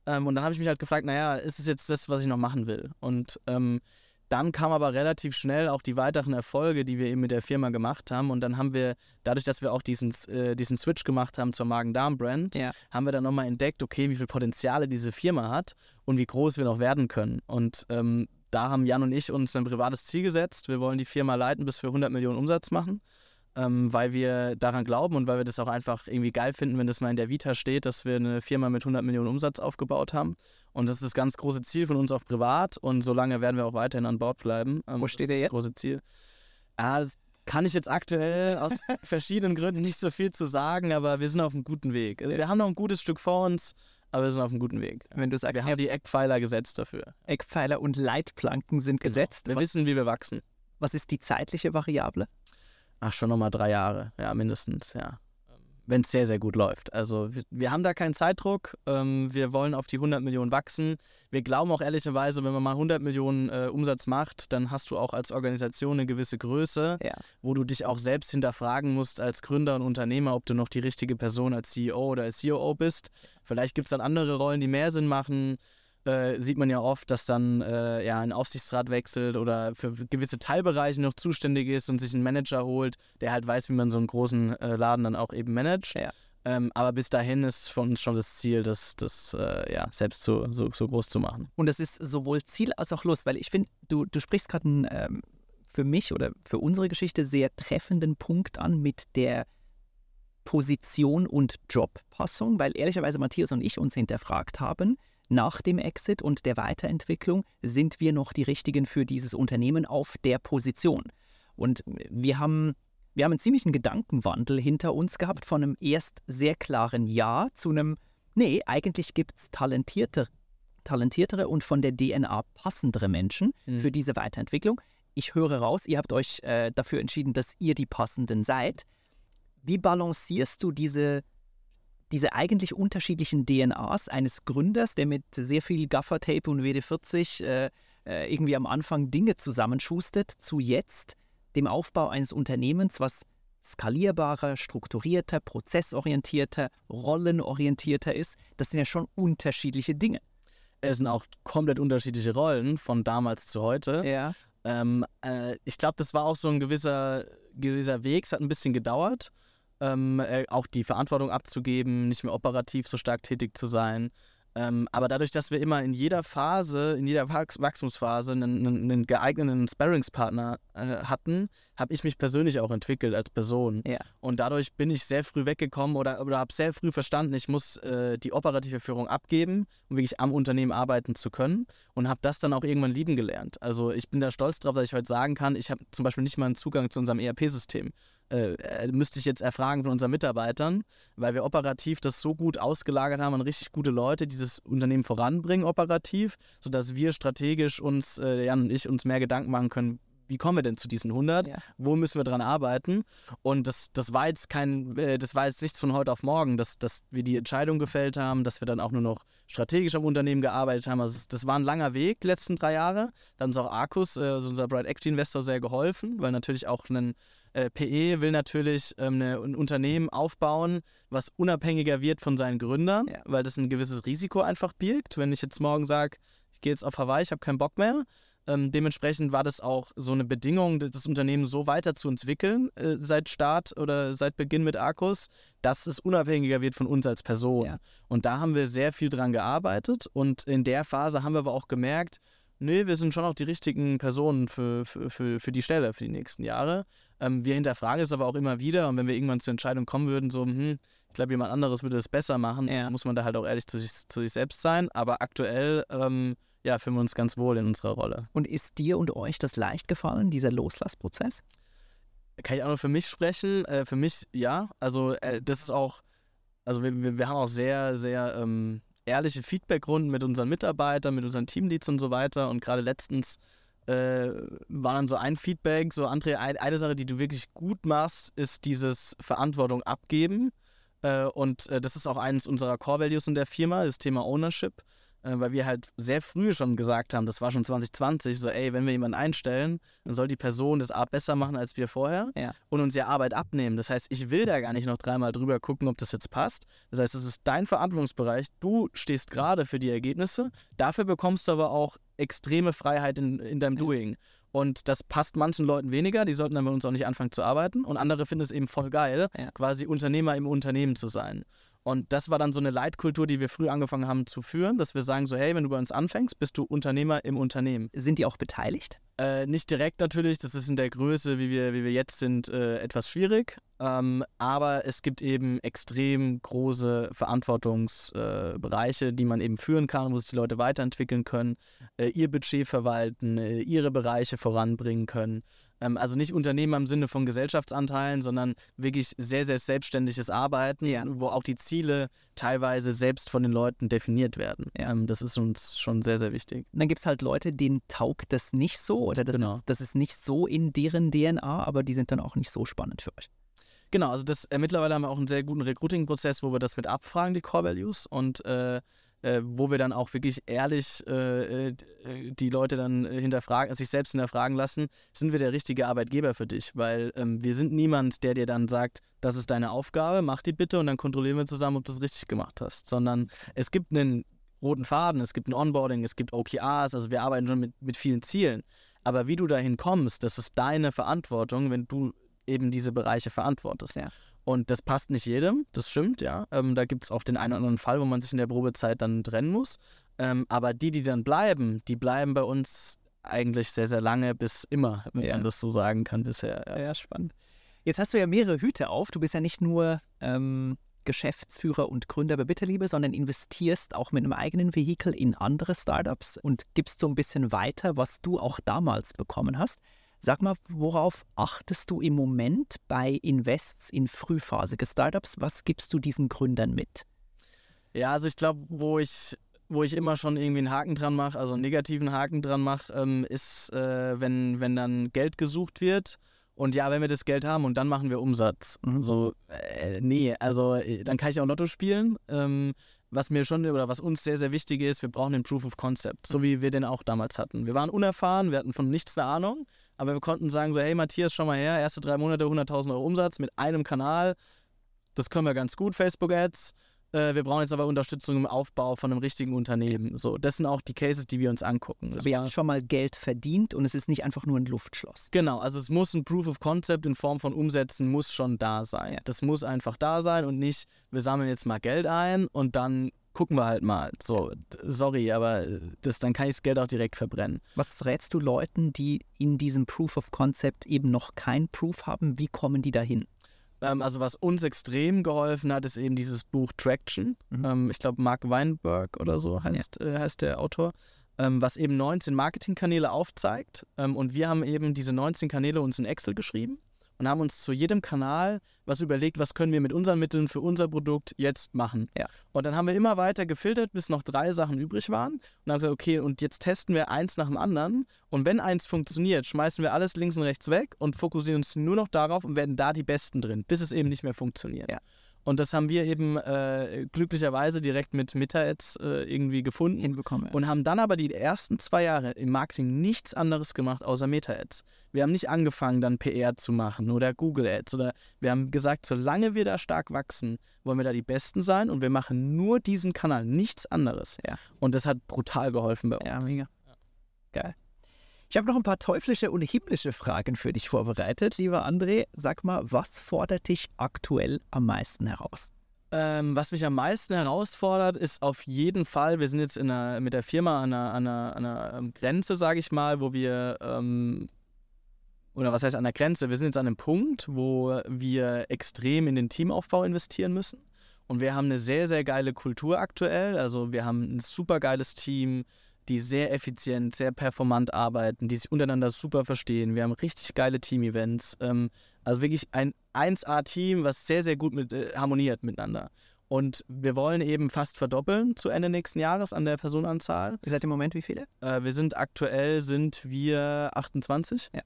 Ähm, und dann habe ich mich halt gefragt, naja, ist es jetzt das, was ich noch machen will? Und ähm, dann kam aber relativ schnell auch die weiteren Erfolge, die wir eben mit der Firma gemacht haben. Und dann haben wir, dadurch, dass wir auch diesen, äh, diesen Switch gemacht haben zur Magen-Darm-Brand, ja. haben wir dann nochmal entdeckt, okay, wie viel Potenziale diese Firma hat und wie groß wir noch werden können. Und ähm, da haben Jan und ich uns ein privates Ziel gesetzt. Wir wollen die Firma leiten, bis wir 100 Millionen Umsatz machen ähm, weil wir daran glauben und weil wir das auch einfach irgendwie geil finden, wenn das mal in der Vita steht, dass wir eine Firma mit 100 Millionen Umsatz aufgebaut haben. Und das ist das ganz große Ziel von uns auch privat und solange werden wir auch weiterhin an Bord bleiben. Ähm, Wo steht ihr jetzt? Das große Ziel. Ja, das kann ich jetzt aktuell aus verschiedenen Gründen nicht so viel zu sagen, aber wir sind auf einem guten Weg. Also wir haben noch ein gutes Stück vor uns, aber wir sind auf einem guten Weg. Wenn du sagst, wir haben die Eckpfeiler gesetzt dafür. Eckpfeiler und Leitplanken sind genau. gesetzt. Wir was, wissen, wie wir wachsen. Was ist die zeitliche Variable? Ach, schon nochmal drei Jahre, ja, mindestens, ja. Wenn es sehr, sehr gut läuft. Also wir, wir haben da keinen Zeitdruck. Ähm, wir wollen auf die 100 Millionen wachsen. Wir glauben auch ehrlicherweise, wenn man mal 100 Millionen äh, Umsatz macht, dann hast du auch als Organisation eine gewisse Größe, ja. wo du dich auch selbst hinterfragen musst als Gründer und Unternehmer, ob du noch die richtige Person als CEO oder als COO bist. Vielleicht gibt es dann andere Rollen, die mehr Sinn machen äh, sieht man ja oft, dass dann äh, ja, ein Aufsichtsrat wechselt oder für gewisse Teilbereiche noch zuständig ist und sich einen Manager holt, der halt weiß, wie man so einen großen äh, Laden dann auch eben managt. Ja. Ähm, aber bis dahin ist von uns schon das Ziel, das, das äh, ja, selbst so, so, so, groß zu machen. Und das ist sowohl Ziel als auch Lust, weil ich finde, du, du sprichst gerade einen ähm, für mich oder für unsere Geschichte sehr treffenden Punkt an mit der Position und Jobpassung, weil ehrlicherweise Matthias und ich uns hinterfragt haben, nach dem Exit und der Weiterentwicklung sind wir noch die richtigen für dieses Unternehmen auf der Position. Und wir haben, wir haben einen ziemlichen Gedankenwandel hinter uns gehabt von einem erst sehr klaren Ja zu einem, nee, eigentlich gibt es talentierte, talentiertere und von der DNA passendere Menschen mhm. für diese Weiterentwicklung. Ich höre raus, ihr habt euch äh, dafür entschieden, dass ihr die passenden seid. Wie balancierst du diese diese eigentlich unterschiedlichen DNAs eines Gründers, der mit sehr viel Gaffertape und WD40 äh, äh, irgendwie am Anfang Dinge zusammenschustert, zu jetzt dem Aufbau eines Unternehmens, was skalierbarer, strukturierter, prozessorientierter, rollenorientierter ist, das sind ja schon unterschiedliche Dinge. Es sind auch komplett unterschiedliche Rollen von damals zu heute. Ja. Ähm, äh, ich glaube, das war auch so ein gewisser, gewisser Weg. Es hat ein bisschen gedauert ähm, äh, auch die Verantwortung abzugeben, nicht mehr operativ so stark tätig zu sein. Ähm, aber dadurch, dass wir immer in jeder Phase, in jeder Wachstumsphase einen, einen geeigneten Sparringspartner äh, hatten, habe ich mich persönlich auch entwickelt als Person. Ja. Und dadurch bin ich sehr früh weggekommen oder, oder habe sehr früh verstanden, ich muss äh, die operative Führung abgeben, um wirklich am Unternehmen arbeiten zu können. Und habe das dann auch irgendwann lieben gelernt. Also ich bin da stolz drauf, dass ich heute sagen kann, ich habe zum Beispiel nicht mal einen Zugang zu unserem ERP-System. Äh, äh, müsste ich jetzt erfragen von unseren Mitarbeitern, weil wir operativ das so gut ausgelagert haben an richtig gute Leute, die das Unternehmen voranbringen operativ, sodass wir strategisch uns, äh, Jan und ich, uns mehr Gedanken machen können, wie kommen wir denn zu diesen 100? Ja. Wo müssen wir dran arbeiten? Und das, das war jetzt kein, äh, das war jetzt nichts von heute auf morgen, dass, dass wir die Entscheidung gefällt haben, dass wir dann auch nur noch strategisch am Unternehmen gearbeitet haben. Also das war ein langer Weg, die letzten drei Jahre. Dann ist auch Arcus, äh, also unser Bright Equity Investor, sehr geholfen, weil natürlich auch ein äh, PE will natürlich ähm, eine, ein Unternehmen aufbauen, was unabhängiger wird von seinen Gründern, ja. weil das ein gewisses Risiko einfach birgt. Wenn ich jetzt morgen sage, ich gehe jetzt auf Hawaii, ich habe keinen Bock mehr, Ähm, dementsprechend war das auch so eine Bedingung, das Unternehmen so weiter zu entwickeln äh, seit Start oder seit Beginn mit Arcus, dass es unabhängiger wird von uns als Person. Ja. Und da haben wir sehr viel dran gearbeitet und in der Phase haben wir aber auch gemerkt, nee, wir sind schon auch die richtigen Personen für, für, für, für die Stelle für die nächsten Jahre. Ähm, wir hinterfragen es aber auch immer wieder und wenn wir irgendwann zur Entscheidung kommen würden, so, hm, ich glaube, jemand anderes würde es besser machen, Ja. muss man da halt auch ehrlich zu sich, zu sich selbst sein. Aber aktuell, ähm, ja, fühlen wir uns ganz wohl in unserer Rolle. Und ist dir und euch das leicht gefallen, dieser Loslassprozess? Kann ich auch nur für mich sprechen? Äh, für mich ja. Also äh, das ist auch, also wir, wir, wir haben auch sehr, sehr ähm, ehrliche Feedbackrunden mit unseren Mitarbeitern, mit unseren Teamleads und so weiter. Und gerade letztens äh, war dann so ein Feedback, so André, ein, eine Sache, die du wirklich gut machst, ist dieses Verantwortung abgeben. Äh, und äh, das ist auch eines unserer Core Values in der Firma, das Thema Ownership. Äh, weil wir halt sehr früh schon gesagt haben, das war schon 2020, so ey, wenn wir jemanden einstellen, dann soll die Person das A besser machen als wir vorher Ja. und uns ja Arbeit abnehmen. Das heißt, ich will da gar nicht noch dreimal drüber gucken, ob das jetzt passt. Das heißt, es ist dein Verantwortungsbereich. Du stehst gerade für die Ergebnisse. Dafür bekommst du aber auch extreme Freiheit in, in deinem Doing. Und das passt manchen Leuten weniger, die sollten dann bei uns auch nicht anfangen zu arbeiten. Und andere finden es eben voll geil, Ja. quasi Unternehmer im Unternehmen zu sein. Und das war dann so eine Leitkultur, die wir früh angefangen haben zu führen, dass wir sagen so, hey, wenn du bei uns anfängst, bist du Unternehmer im Unternehmen. Sind die auch beteiligt? Äh, nicht direkt natürlich, das ist in der Größe, wie wir, wie wir jetzt sind, äh, etwas schwierig. Ähm, aber es gibt eben extrem große Verantwortungsbereiche, äh, die man eben führen kann, wo sich die Leute weiterentwickeln können, äh, ihr Budget verwalten, äh, ihre Bereiche voranbringen können. Ähm, also nicht Unternehmen im Sinne von Gesellschaftsanteilen, sondern wirklich sehr, sehr selbstständiges Arbeiten, Ja. wo auch die Ziele teilweise selbst von den Leuten definiert werden. Ja. Ähm, das ist uns schon sehr, sehr wichtig. Und dann gibt es halt Leute, denen taugt das nicht so oder das, Genau. ist, das ist nicht so in deren DNA, aber die sind dann auch nicht so spannend für euch. Genau, also das äh, mittlerweile haben wir auch einen sehr guten Recruiting-Prozess, wo wir das mit abfragen, die Core Values, und äh, äh, wo wir dann auch wirklich ehrlich äh, äh, die Leute dann äh, hinterfragen, sich selbst hinterfragen lassen, sind wir der richtige Arbeitgeber für dich? Weil ähm, wir sind niemand, der dir dann sagt, das ist deine Aufgabe, mach die bitte und dann kontrollieren wir zusammen, ob du es richtig gemacht hast. Sondern es gibt einen roten Faden, es gibt ein Onboarding, es gibt OKRs, also wir arbeiten schon mit, mit vielen Zielen. Aber wie du dahin kommst, das ist deine Verantwortung, wenn du eben diese Bereiche verantwortest. Ja. Und das passt nicht jedem, das stimmt, ja. Ähm, da gibt es auch den einen oder anderen Fall, wo man sich in der Probezeit dann trennen muss. Ähm, aber die, die dann bleiben, die bleiben bei uns eigentlich sehr, sehr lange bis immer, wenn Ja. man das so sagen kann bisher. Ja. Ja, spannend. Jetzt hast du ja mehrere Hüte auf. Du bist ja nicht nur ähm, Geschäftsführer und Gründer bei Bitterliebe, sondern investierst auch mit einem eigenen Vehikel in andere Startups und gibst so ein bisschen weiter, was du auch damals bekommen hast. Sag mal, worauf achtest du im Moment bei Invests in frühphasige Startups? Was gibst du diesen Gründern mit? Ja, also ich glaube, wo ich, wo ich immer schon irgendwie einen Haken dran mache, also einen negativen Haken dran mache, ähm, ist, äh, wenn, wenn dann Geld gesucht wird. Und ja, wenn wir das Geld haben und dann machen wir Umsatz. Mhm. So, äh, nee, also äh, dann kann ich auch Lotto spielen. Ähm, was mir schon oder was uns sehr, sehr wichtig ist, wir brauchen den Proof of Concept, so wie wir den auch damals hatten. Wir waren unerfahren, wir hatten von nichts eine Ahnung, aber wir konnten sagen so, hey Matthias, schau mal her, erste drei Monate 100.000 Euro Umsatz mit einem Kanal, das können wir ganz gut, Facebook-Ads. Äh, wir brauchen jetzt aber Unterstützung im Aufbau von einem richtigen Unternehmen. So, das sind auch die Cases, die wir uns angucken. Das Aber ihr war- habt schon mal Geld verdient und es ist nicht einfach nur ein Luftschloss. Genau, also es muss ein Proof of Concept in Form von Umsätzen muss schon da sein. Das muss einfach da sein und nicht, wir sammeln jetzt mal Geld ein und dann gucken wir halt mal. So, sorry, aber äh, das, dann kann ich das Geld auch direkt verbrennen. Was rätst du Leuten, die in diesem Proof of Concept eben noch kein Proof haben? Wie kommen die dahin? Ähm, also was uns extrem geholfen hat, ist eben dieses Buch Traction. Mhm. Ähm, ich glaube, Mark Weinberg oder so heißt, äh, heißt der Autor. Ähm, was eben 19 Marketingkanäle aufzeigt. Ähm, und wir haben eben diese 19 Kanäle uns in Excel geschrieben und haben uns zu jedem Kanal was überlegt, was können wir mit unseren Mitteln für unser Produkt jetzt machen. Ja. Und dann haben wir immer weiter gefiltert, bis noch drei Sachen übrig waren. Und haben gesagt, okay, und jetzt testen wir eins nach dem anderen. Und wenn eins funktioniert, schmeißen wir alles links und rechts weg und fokussieren uns nur noch darauf und werden da die Besten drin, bis es eben nicht mehr funktioniert. Ja. Und das haben wir eben äh, glücklicherweise direkt mit Meta-Ads äh, irgendwie gefunden Hinbekommen. und haben dann aber die ersten zwei Jahre im Marketing nichts anderes gemacht außer Meta-Ads. Wir haben nicht angefangen, dann PR zu machen oder Google-Ads oder wir haben gesagt, solange wir da stark wachsen, wollen wir da die Besten sein und wir machen nur diesen Kanal, nichts anderes. Ja. Und das hat brutal geholfen bei uns. Ja, mega. Geil. Ich habe noch ein paar teuflische und himmlische Fragen für dich vorbereitet. Lieber André, sag mal, was fordert dich aktuell am meisten heraus? Ähm, was mich am meisten herausfordert, ist auf jeden Fall, wir sind jetzt einer, mit der Firma an einer, an einer, an einer ähm, Grenze, sage ich mal, wo wir, ähm, oder was heißt an der Grenze, wir sind jetzt an einem Punkt, wo wir extrem in den Teamaufbau investieren müssen. Und wir haben eine sehr, sehr geile Kultur aktuell. Also wir haben ein super geiles Team, die sehr effizient, sehr performant arbeiten, die sich untereinander super verstehen. Wir haben richtig geile Team-Events. Ähm, also wirklich ein 1A-Team, was sehr, sehr gut mit, äh, harmoniert miteinander. Und wir wollen eben fast verdoppeln zu Ende nächsten Jahres an der Personenzahl. Ihr seid im Moment wie viele? Äh, wir sind aktuell sind wir 28. Ja.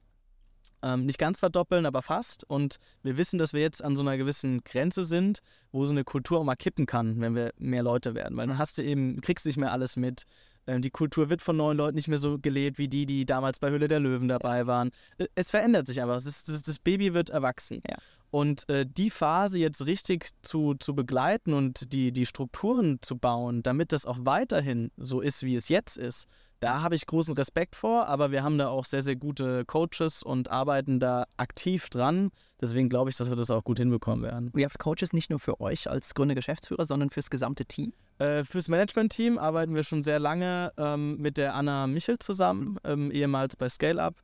Ähm, nicht ganz verdoppeln, aber fast. Und wir wissen, dass wir jetzt an so einer gewissen Grenze sind, wo so eine Kultur auch mal kippen kann, wenn wir mehr Leute werden. Weil dann hast du eben, kriegst nicht mehr alles mit. Ähm, die Kultur wird von neuen Leuten nicht mehr so gelebt wie die, die damals bei Hülle der Löwen dabei waren. Äh, es verändert sich einfach. Ist, das, das, Baby wird erwachsen. Ja. Und äh, die Phase jetzt richtig zu, zu begleiten und die, die Strukturen zu bauen, damit das auch weiterhin so ist, wie es jetzt ist, da habe ich großen Respekt vor, aber wir haben da auch sehr, sehr gute Coaches und arbeiten da aktiv dran. Deswegen glaube ich, dass wir das auch gut hinbekommen werden. Und ihr habt Coaches nicht nur für euch als Gründer, Geschäftsführer, sondern fürs gesamte Team? Äh, fürs Management-Team arbeiten wir schon sehr lange ähm, mit der Anna Michel zusammen, ähm, ehemals bei ScaleUp.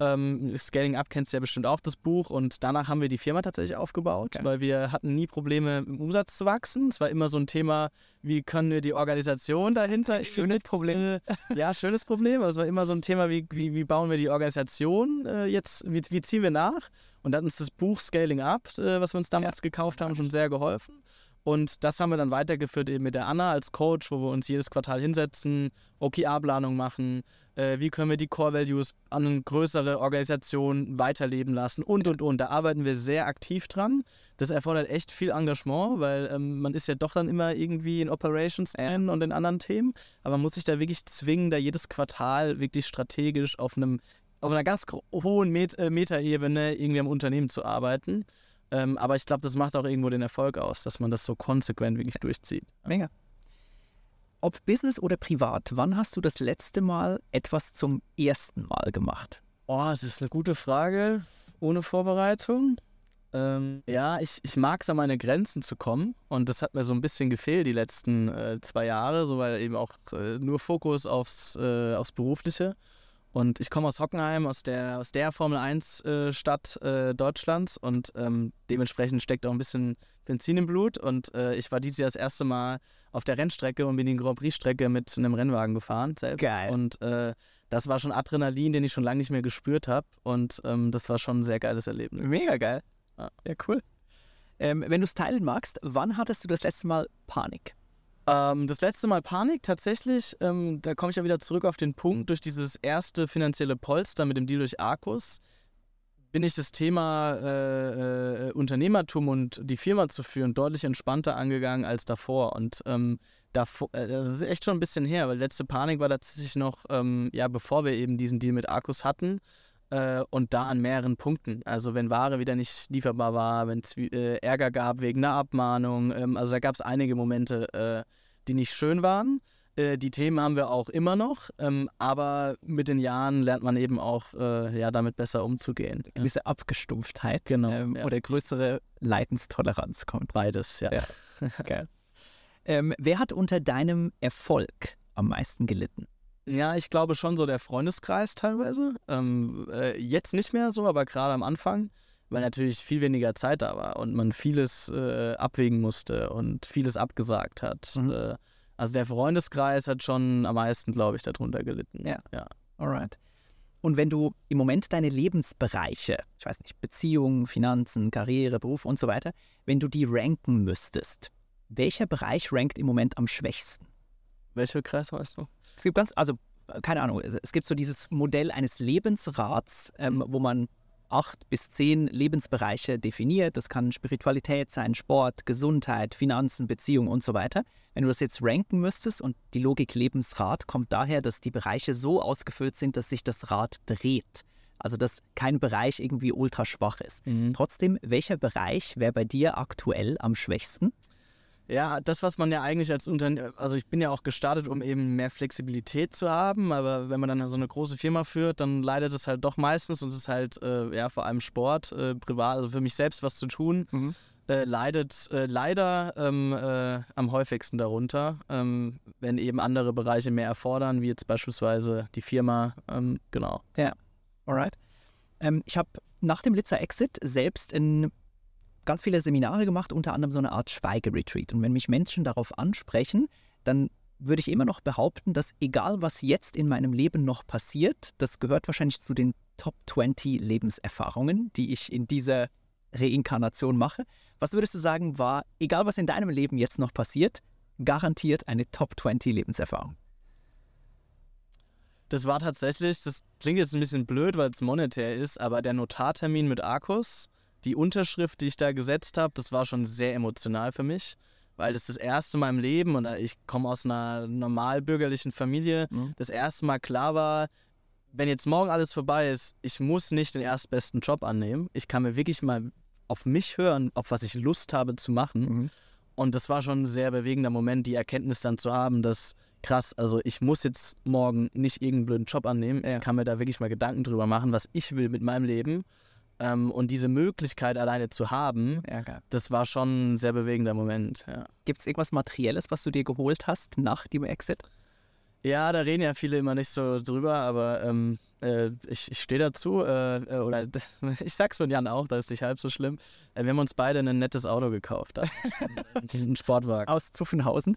Ähm, Scaling Up kennst du ja bestimmt auch das Buch und danach haben wir die Firma tatsächlich aufgebaut, okay. weil wir hatten nie Probleme im Umsatz zu wachsen. Es war immer so ein Thema, wie können wir die Organisation dahinter. Schönes Problem. Äh, ja, schönes Problem. Es war immer so ein Thema, wie, wie, wie bauen wir die Organisation äh, jetzt, wie, wie ziehen wir nach? Und da hat uns das Buch Scaling Up, äh, was wir uns damals ja. gekauft haben, schon sehr geholfen. Und das haben wir dann weitergeführt eben mit der Anna als Coach, wo wir uns jedes Quartal hinsetzen, OKR-Planung machen, äh, wie können wir die Core Values an eine größere Organisation weiterleben lassen und und und. Da arbeiten wir sehr aktiv dran. Das erfordert echt viel Engagement, weil ähm, man ist ja doch dann immer irgendwie in Operations drin und in anderen Themen. Aber man muss sich da wirklich zwingen, da jedes Quartal wirklich strategisch auf einem auf einer ganz hohen Met äh, Metaebene irgendwie am Unternehmen zu arbeiten. Ähm, aber ich glaube, das macht auch irgendwo den Erfolg aus, dass man das so konsequent wirklich durchzieht. Mega. Ob Business oder privat, wann hast du das letzte Mal etwas zum ersten Mal gemacht? Oh, das ist eine gute Frage. Ohne Vorbereitung. Ähm, ja, ich, ich mag es an meine Grenzen zu kommen und das hat mir so ein bisschen gefehlt die letzten äh, zwei Jahre, so weil eben auch äh, nur Fokus aufs, äh, aufs Berufliche. Und ich komme aus Hockenheim, aus der, aus der Formel 1-Stadt äh, äh, Deutschlands und ähm, dementsprechend steckt auch ein bisschen Benzin im Blut. Und äh, ich war dieses Jahr das erste Mal auf der Rennstrecke und bin die Grand Prix-Strecke mit einem Rennwagen gefahren selbst. Geil. Und äh, das war schon Adrenalin, den ich schon lange nicht mehr gespürt habe. Und ähm, das war schon ein sehr geiles Erlebnis. Mega geil. Ja, ja cool. Ähm, wenn du es teilen magst, wann hattest du das letzte Mal Panik? Ähm, das letzte Mal Panik tatsächlich, ähm, da komme ich ja wieder zurück auf den Punkt, durch dieses erste finanzielle Polster mit dem Deal durch Arcus bin ich das Thema äh, äh, Unternehmertum und die Firma zu führen deutlich entspannter angegangen als davor. Und ähm, davor, äh, das ist echt schon ein bisschen her, weil letzte Panik war tatsächlich noch, ähm, ja, bevor wir eben diesen Deal mit Arcus hatten. Äh, und da an mehreren Punkten. Also wenn Ware wieder nicht lieferbar war, wenn es äh, Ärger gab wegen einer Abmahnung. Ähm, also da gab es einige Momente, äh, die nicht schön waren. Äh, die Themen haben wir auch immer noch, ähm, aber mit den Jahren lernt man eben auch äh, ja, damit besser umzugehen. Eine gewisse Abgestumpftheit genau, ähm, ja. oder größere Leidenstoleranz kommt. Beides, ja. ja. Geil. Ähm, wer hat unter deinem Erfolg am meisten gelitten? Ja, ich glaube schon so der Freundeskreis teilweise. Ähm, äh, jetzt nicht mehr so, aber gerade am Anfang, weil natürlich viel weniger Zeit da war und man vieles äh, abwägen musste und vieles abgesagt hat. Mhm. Äh, also der Freundeskreis hat schon am meisten, glaube ich, darunter gelitten. Ja. ja. Alright. Und wenn du im Moment deine Lebensbereiche, ich weiß nicht, Beziehungen, Finanzen, Karriere, Beruf und so weiter, wenn du die ranken müsstest, welcher Bereich rankt im Moment am schwächsten? Welcher Kreis weißt du? Es gibt ganz, also keine Ahnung, es gibt so dieses Modell eines Lebensrats, ähm, mhm. wo man acht bis zehn Lebensbereiche definiert. Das kann Spiritualität sein, Sport, Gesundheit, Finanzen, Beziehung und so weiter. Wenn du das jetzt ranken müsstest und die Logik Lebensrat kommt daher, dass die Bereiche so ausgefüllt sind, dass sich das Rad dreht. Also dass kein Bereich irgendwie ultra schwach ist. Mhm. Trotzdem, welcher Bereich wäre bei dir aktuell am schwächsten? Ja, das, was man ja eigentlich als Unternehmen, also ich bin ja auch gestartet, um eben mehr Flexibilität zu haben, aber wenn man dann so eine große Firma führt, dann leidet es halt doch meistens und es ist halt, äh, ja, vor allem Sport, äh, privat, also für mich selbst was zu tun, mhm. äh, leidet äh, leider ähm, äh, am häufigsten darunter, ähm, wenn eben andere Bereiche mehr erfordern, wie jetzt beispielsweise die Firma, ähm, genau. Ja, alright. Ähm, ich habe nach dem Litzer Exit selbst in ganz viele Seminare gemacht, unter anderem so eine Art Schweigeretreat. Und wenn mich Menschen darauf ansprechen, dann würde ich immer noch behaupten, dass egal was jetzt in meinem Leben noch passiert, das gehört wahrscheinlich zu den Top 20 Lebenserfahrungen, die ich in dieser Reinkarnation mache. Was würdest du sagen, war, egal was in deinem Leben jetzt noch passiert, garantiert eine Top 20 Lebenserfahrung? Das war tatsächlich, das klingt jetzt ein bisschen blöd, weil es monetär ist, aber der Notartermin mit Arcus, die Unterschrift, die ich da gesetzt habe, das war schon sehr emotional für mich, weil das das erste Mal im Leben und ich komme aus einer normalbürgerlichen Familie, mhm. das erste Mal klar war, wenn jetzt morgen alles vorbei ist, ich muss nicht den erstbesten Job annehmen. Ich kann mir wirklich mal auf mich hören, auf was ich Lust habe zu machen. Mhm. Und das war schon ein sehr bewegender Moment, die Erkenntnis dann zu haben, dass krass, also ich muss jetzt morgen nicht irgendeinen blöden Job annehmen. Ja. Ich kann mir da wirklich mal Gedanken drüber machen, was ich will mit meinem Leben. Ähm, und diese Möglichkeit alleine zu haben, ja, das war schon ein sehr bewegender Moment. Ja. Gibt es irgendwas Materielles, was du dir geholt hast nach dem Exit? Ja, da reden ja viele immer nicht so drüber, aber ähm, äh, ich, ich stehe dazu, äh, äh oder ich sag's von Jan auch, da ist nicht halb so schlimm. Äh, wir haben uns beide ein nettes Auto gekauft. ein Sportwagen. Aus Zuffenhausen?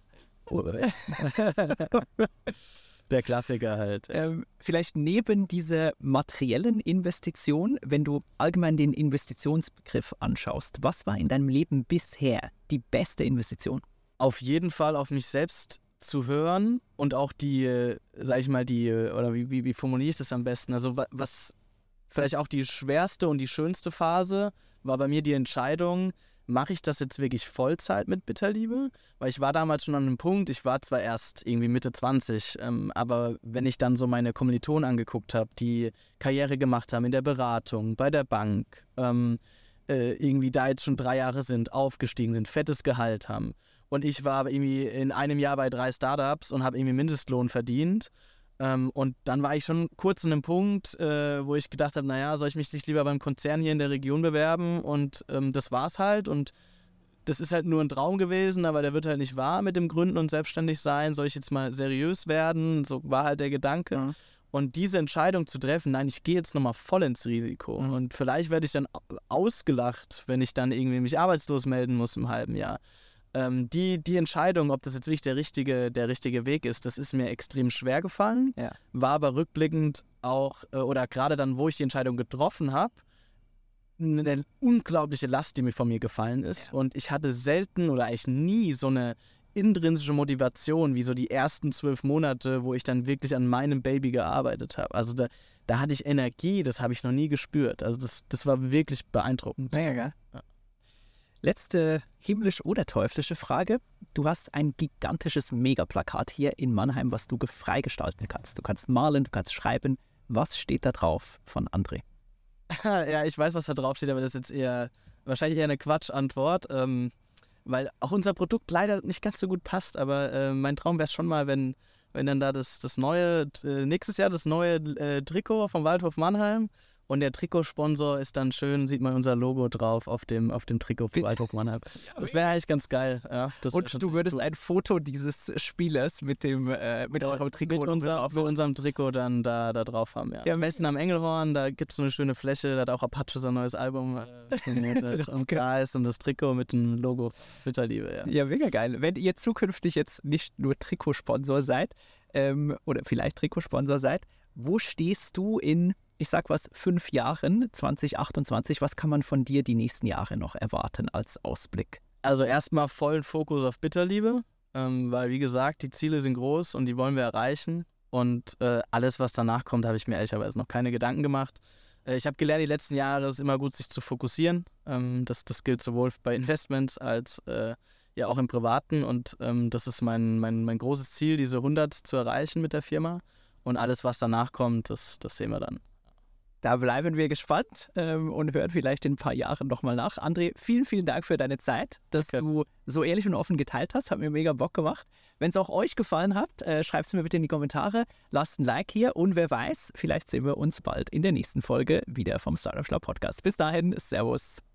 Der Klassiker halt. Ähm, vielleicht neben dieser materiellen Investition, wenn du allgemein den Investitionsbegriff anschaust, was war in deinem Leben bisher die beste Investition? Auf jeden Fall auf mich selbst zu hören und auch die, sag ich mal, die, oder wie, wie, wie formuliere ich das am besten? Also was vielleicht auch die schwerste und die schönste Phase war bei mir die Entscheidung, mache ich das jetzt wirklich Vollzeit mit Bitterliebe? Weil ich war damals schon an einem Punkt, ich war zwar erst irgendwie Mitte 20, ähm, aber wenn ich dann so meine Kommilitonen angeguckt habe, die Karriere gemacht haben in der Beratung, bei der Bank, ähm, äh, irgendwie da jetzt schon drei Jahre sind, aufgestiegen sind, fettes Gehalt haben. Und ich war irgendwie in einem Jahr bei drei Startups und habe irgendwie Mindestlohn verdient ähm, und dann war ich schon kurz an einem Punkt, äh, wo ich gedacht habe, naja, soll ich mich nicht lieber beim Konzern hier in der Region bewerben? Und ähm, das war's halt. Und das ist halt nur ein Traum gewesen, aber der wird halt nicht wahr mit dem Gründen und selbstständig sein. Soll ich jetzt mal seriös werden? So war halt der Gedanke. Mhm. Und diese Entscheidung zu treffen, nein, ich gehe jetzt nochmal voll ins Risiko. Mhm. Und vielleicht werde ich dann ausgelacht, wenn ich dann irgendwie mich arbeitslos melden muss im halben Jahr ähm, die, die Entscheidung, ob das jetzt wirklich der richtige, der richtige Weg ist, das ist mir extrem schwer gefallen. Ja. War aber rückblickend auch, äh, oder gerade dann, wo ich die Entscheidung getroffen habe, eine unglaubliche Last, die mir von mir gefallen ist. Ja. Und ich hatte selten oder eigentlich nie so eine intrinsische Motivation, wie so die ersten zwölf Monate, wo ich dann wirklich an meinem Baby gearbeitet habe. Also da, da hatte ich Energie, das habe ich noch nie gespürt. Also das, das war wirklich beeindruckend. Mega geil. Ja. Letzte himmlisch oder teuflische Frage. Du hast ein gigantisches Megaplakat hier in Mannheim, was du freigestalten kannst. Du kannst malen, du kannst schreiben. Was steht da drauf von André? ja, ich weiß, was da drauf steht, aber das ist jetzt eher wahrscheinlich eher eine Quatschantwort, ähm, weil auch unser Produkt leider nicht ganz so gut passt. Aber äh, mein Traum wäre es schon mal, wenn, wenn dann da das, das neue, äh, nächstes Jahr das neue äh, Trikot vom Waldhof Mannheim und der Trikotsponsor ist dann schön, sieht man unser Logo drauf auf dem, auf dem Trikot von Waldhof Mannheim. Das wäre eigentlich ganz geil. Ja, und du würdest cool. ein Foto dieses Spielers mit dem äh, mit eurem Trikot mit, unser, mit unserem Trikot dann da, da drauf haben. Ja. ja am besten am Engelhorn, da gibt es so eine schöne Fläche, da hat auch Apache sein neues Album äh, und Kreis und das Trikot mit dem Logo Bitterliebe. Ja. ja, mega geil. Wenn ihr zukünftig jetzt nicht nur Trikotsponsor seid ähm, oder vielleicht Trikotsponsor seid, wo stehst du in ich sag was, fünf Jahren, 2028, was kann man von dir die nächsten Jahre noch erwarten als Ausblick? Also erstmal vollen Fokus auf Bitterliebe, ähm, weil wie gesagt, die Ziele sind groß und die wollen wir erreichen. Und äh, alles, was danach kommt, habe ich mir ehrlicherweise noch keine Gedanken gemacht. Äh, ich habe gelernt, die letzten Jahre ist immer gut, sich zu fokussieren. Ähm, das, das gilt sowohl bei Investments als äh, ja auch im Privaten. Und ähm, das ist mein, mein, mein großes Ziel, diese 100 zu erreichen mit der Firma. Und alles, was danach kommt, das, das sehen wir dann. Da bleiben wir gespannt ähm, und hören vielleicht in ein paar Jahren nochmal nach. André, vielen, vielen Dank für deine Zeit, dass okay. du so ehrlich und offen geteilt hast. Hat mir mega Bock gemacht. Wenn es auch euch gefallen hat, äh, schreibt es mir bitte in die Kommentare. Lasst ein Like hier und wer weiß, vielleicht sehen wir uns bald in der nächsten Folge wieder vom Startup Schlau Podcast. Bis dahin, Servus.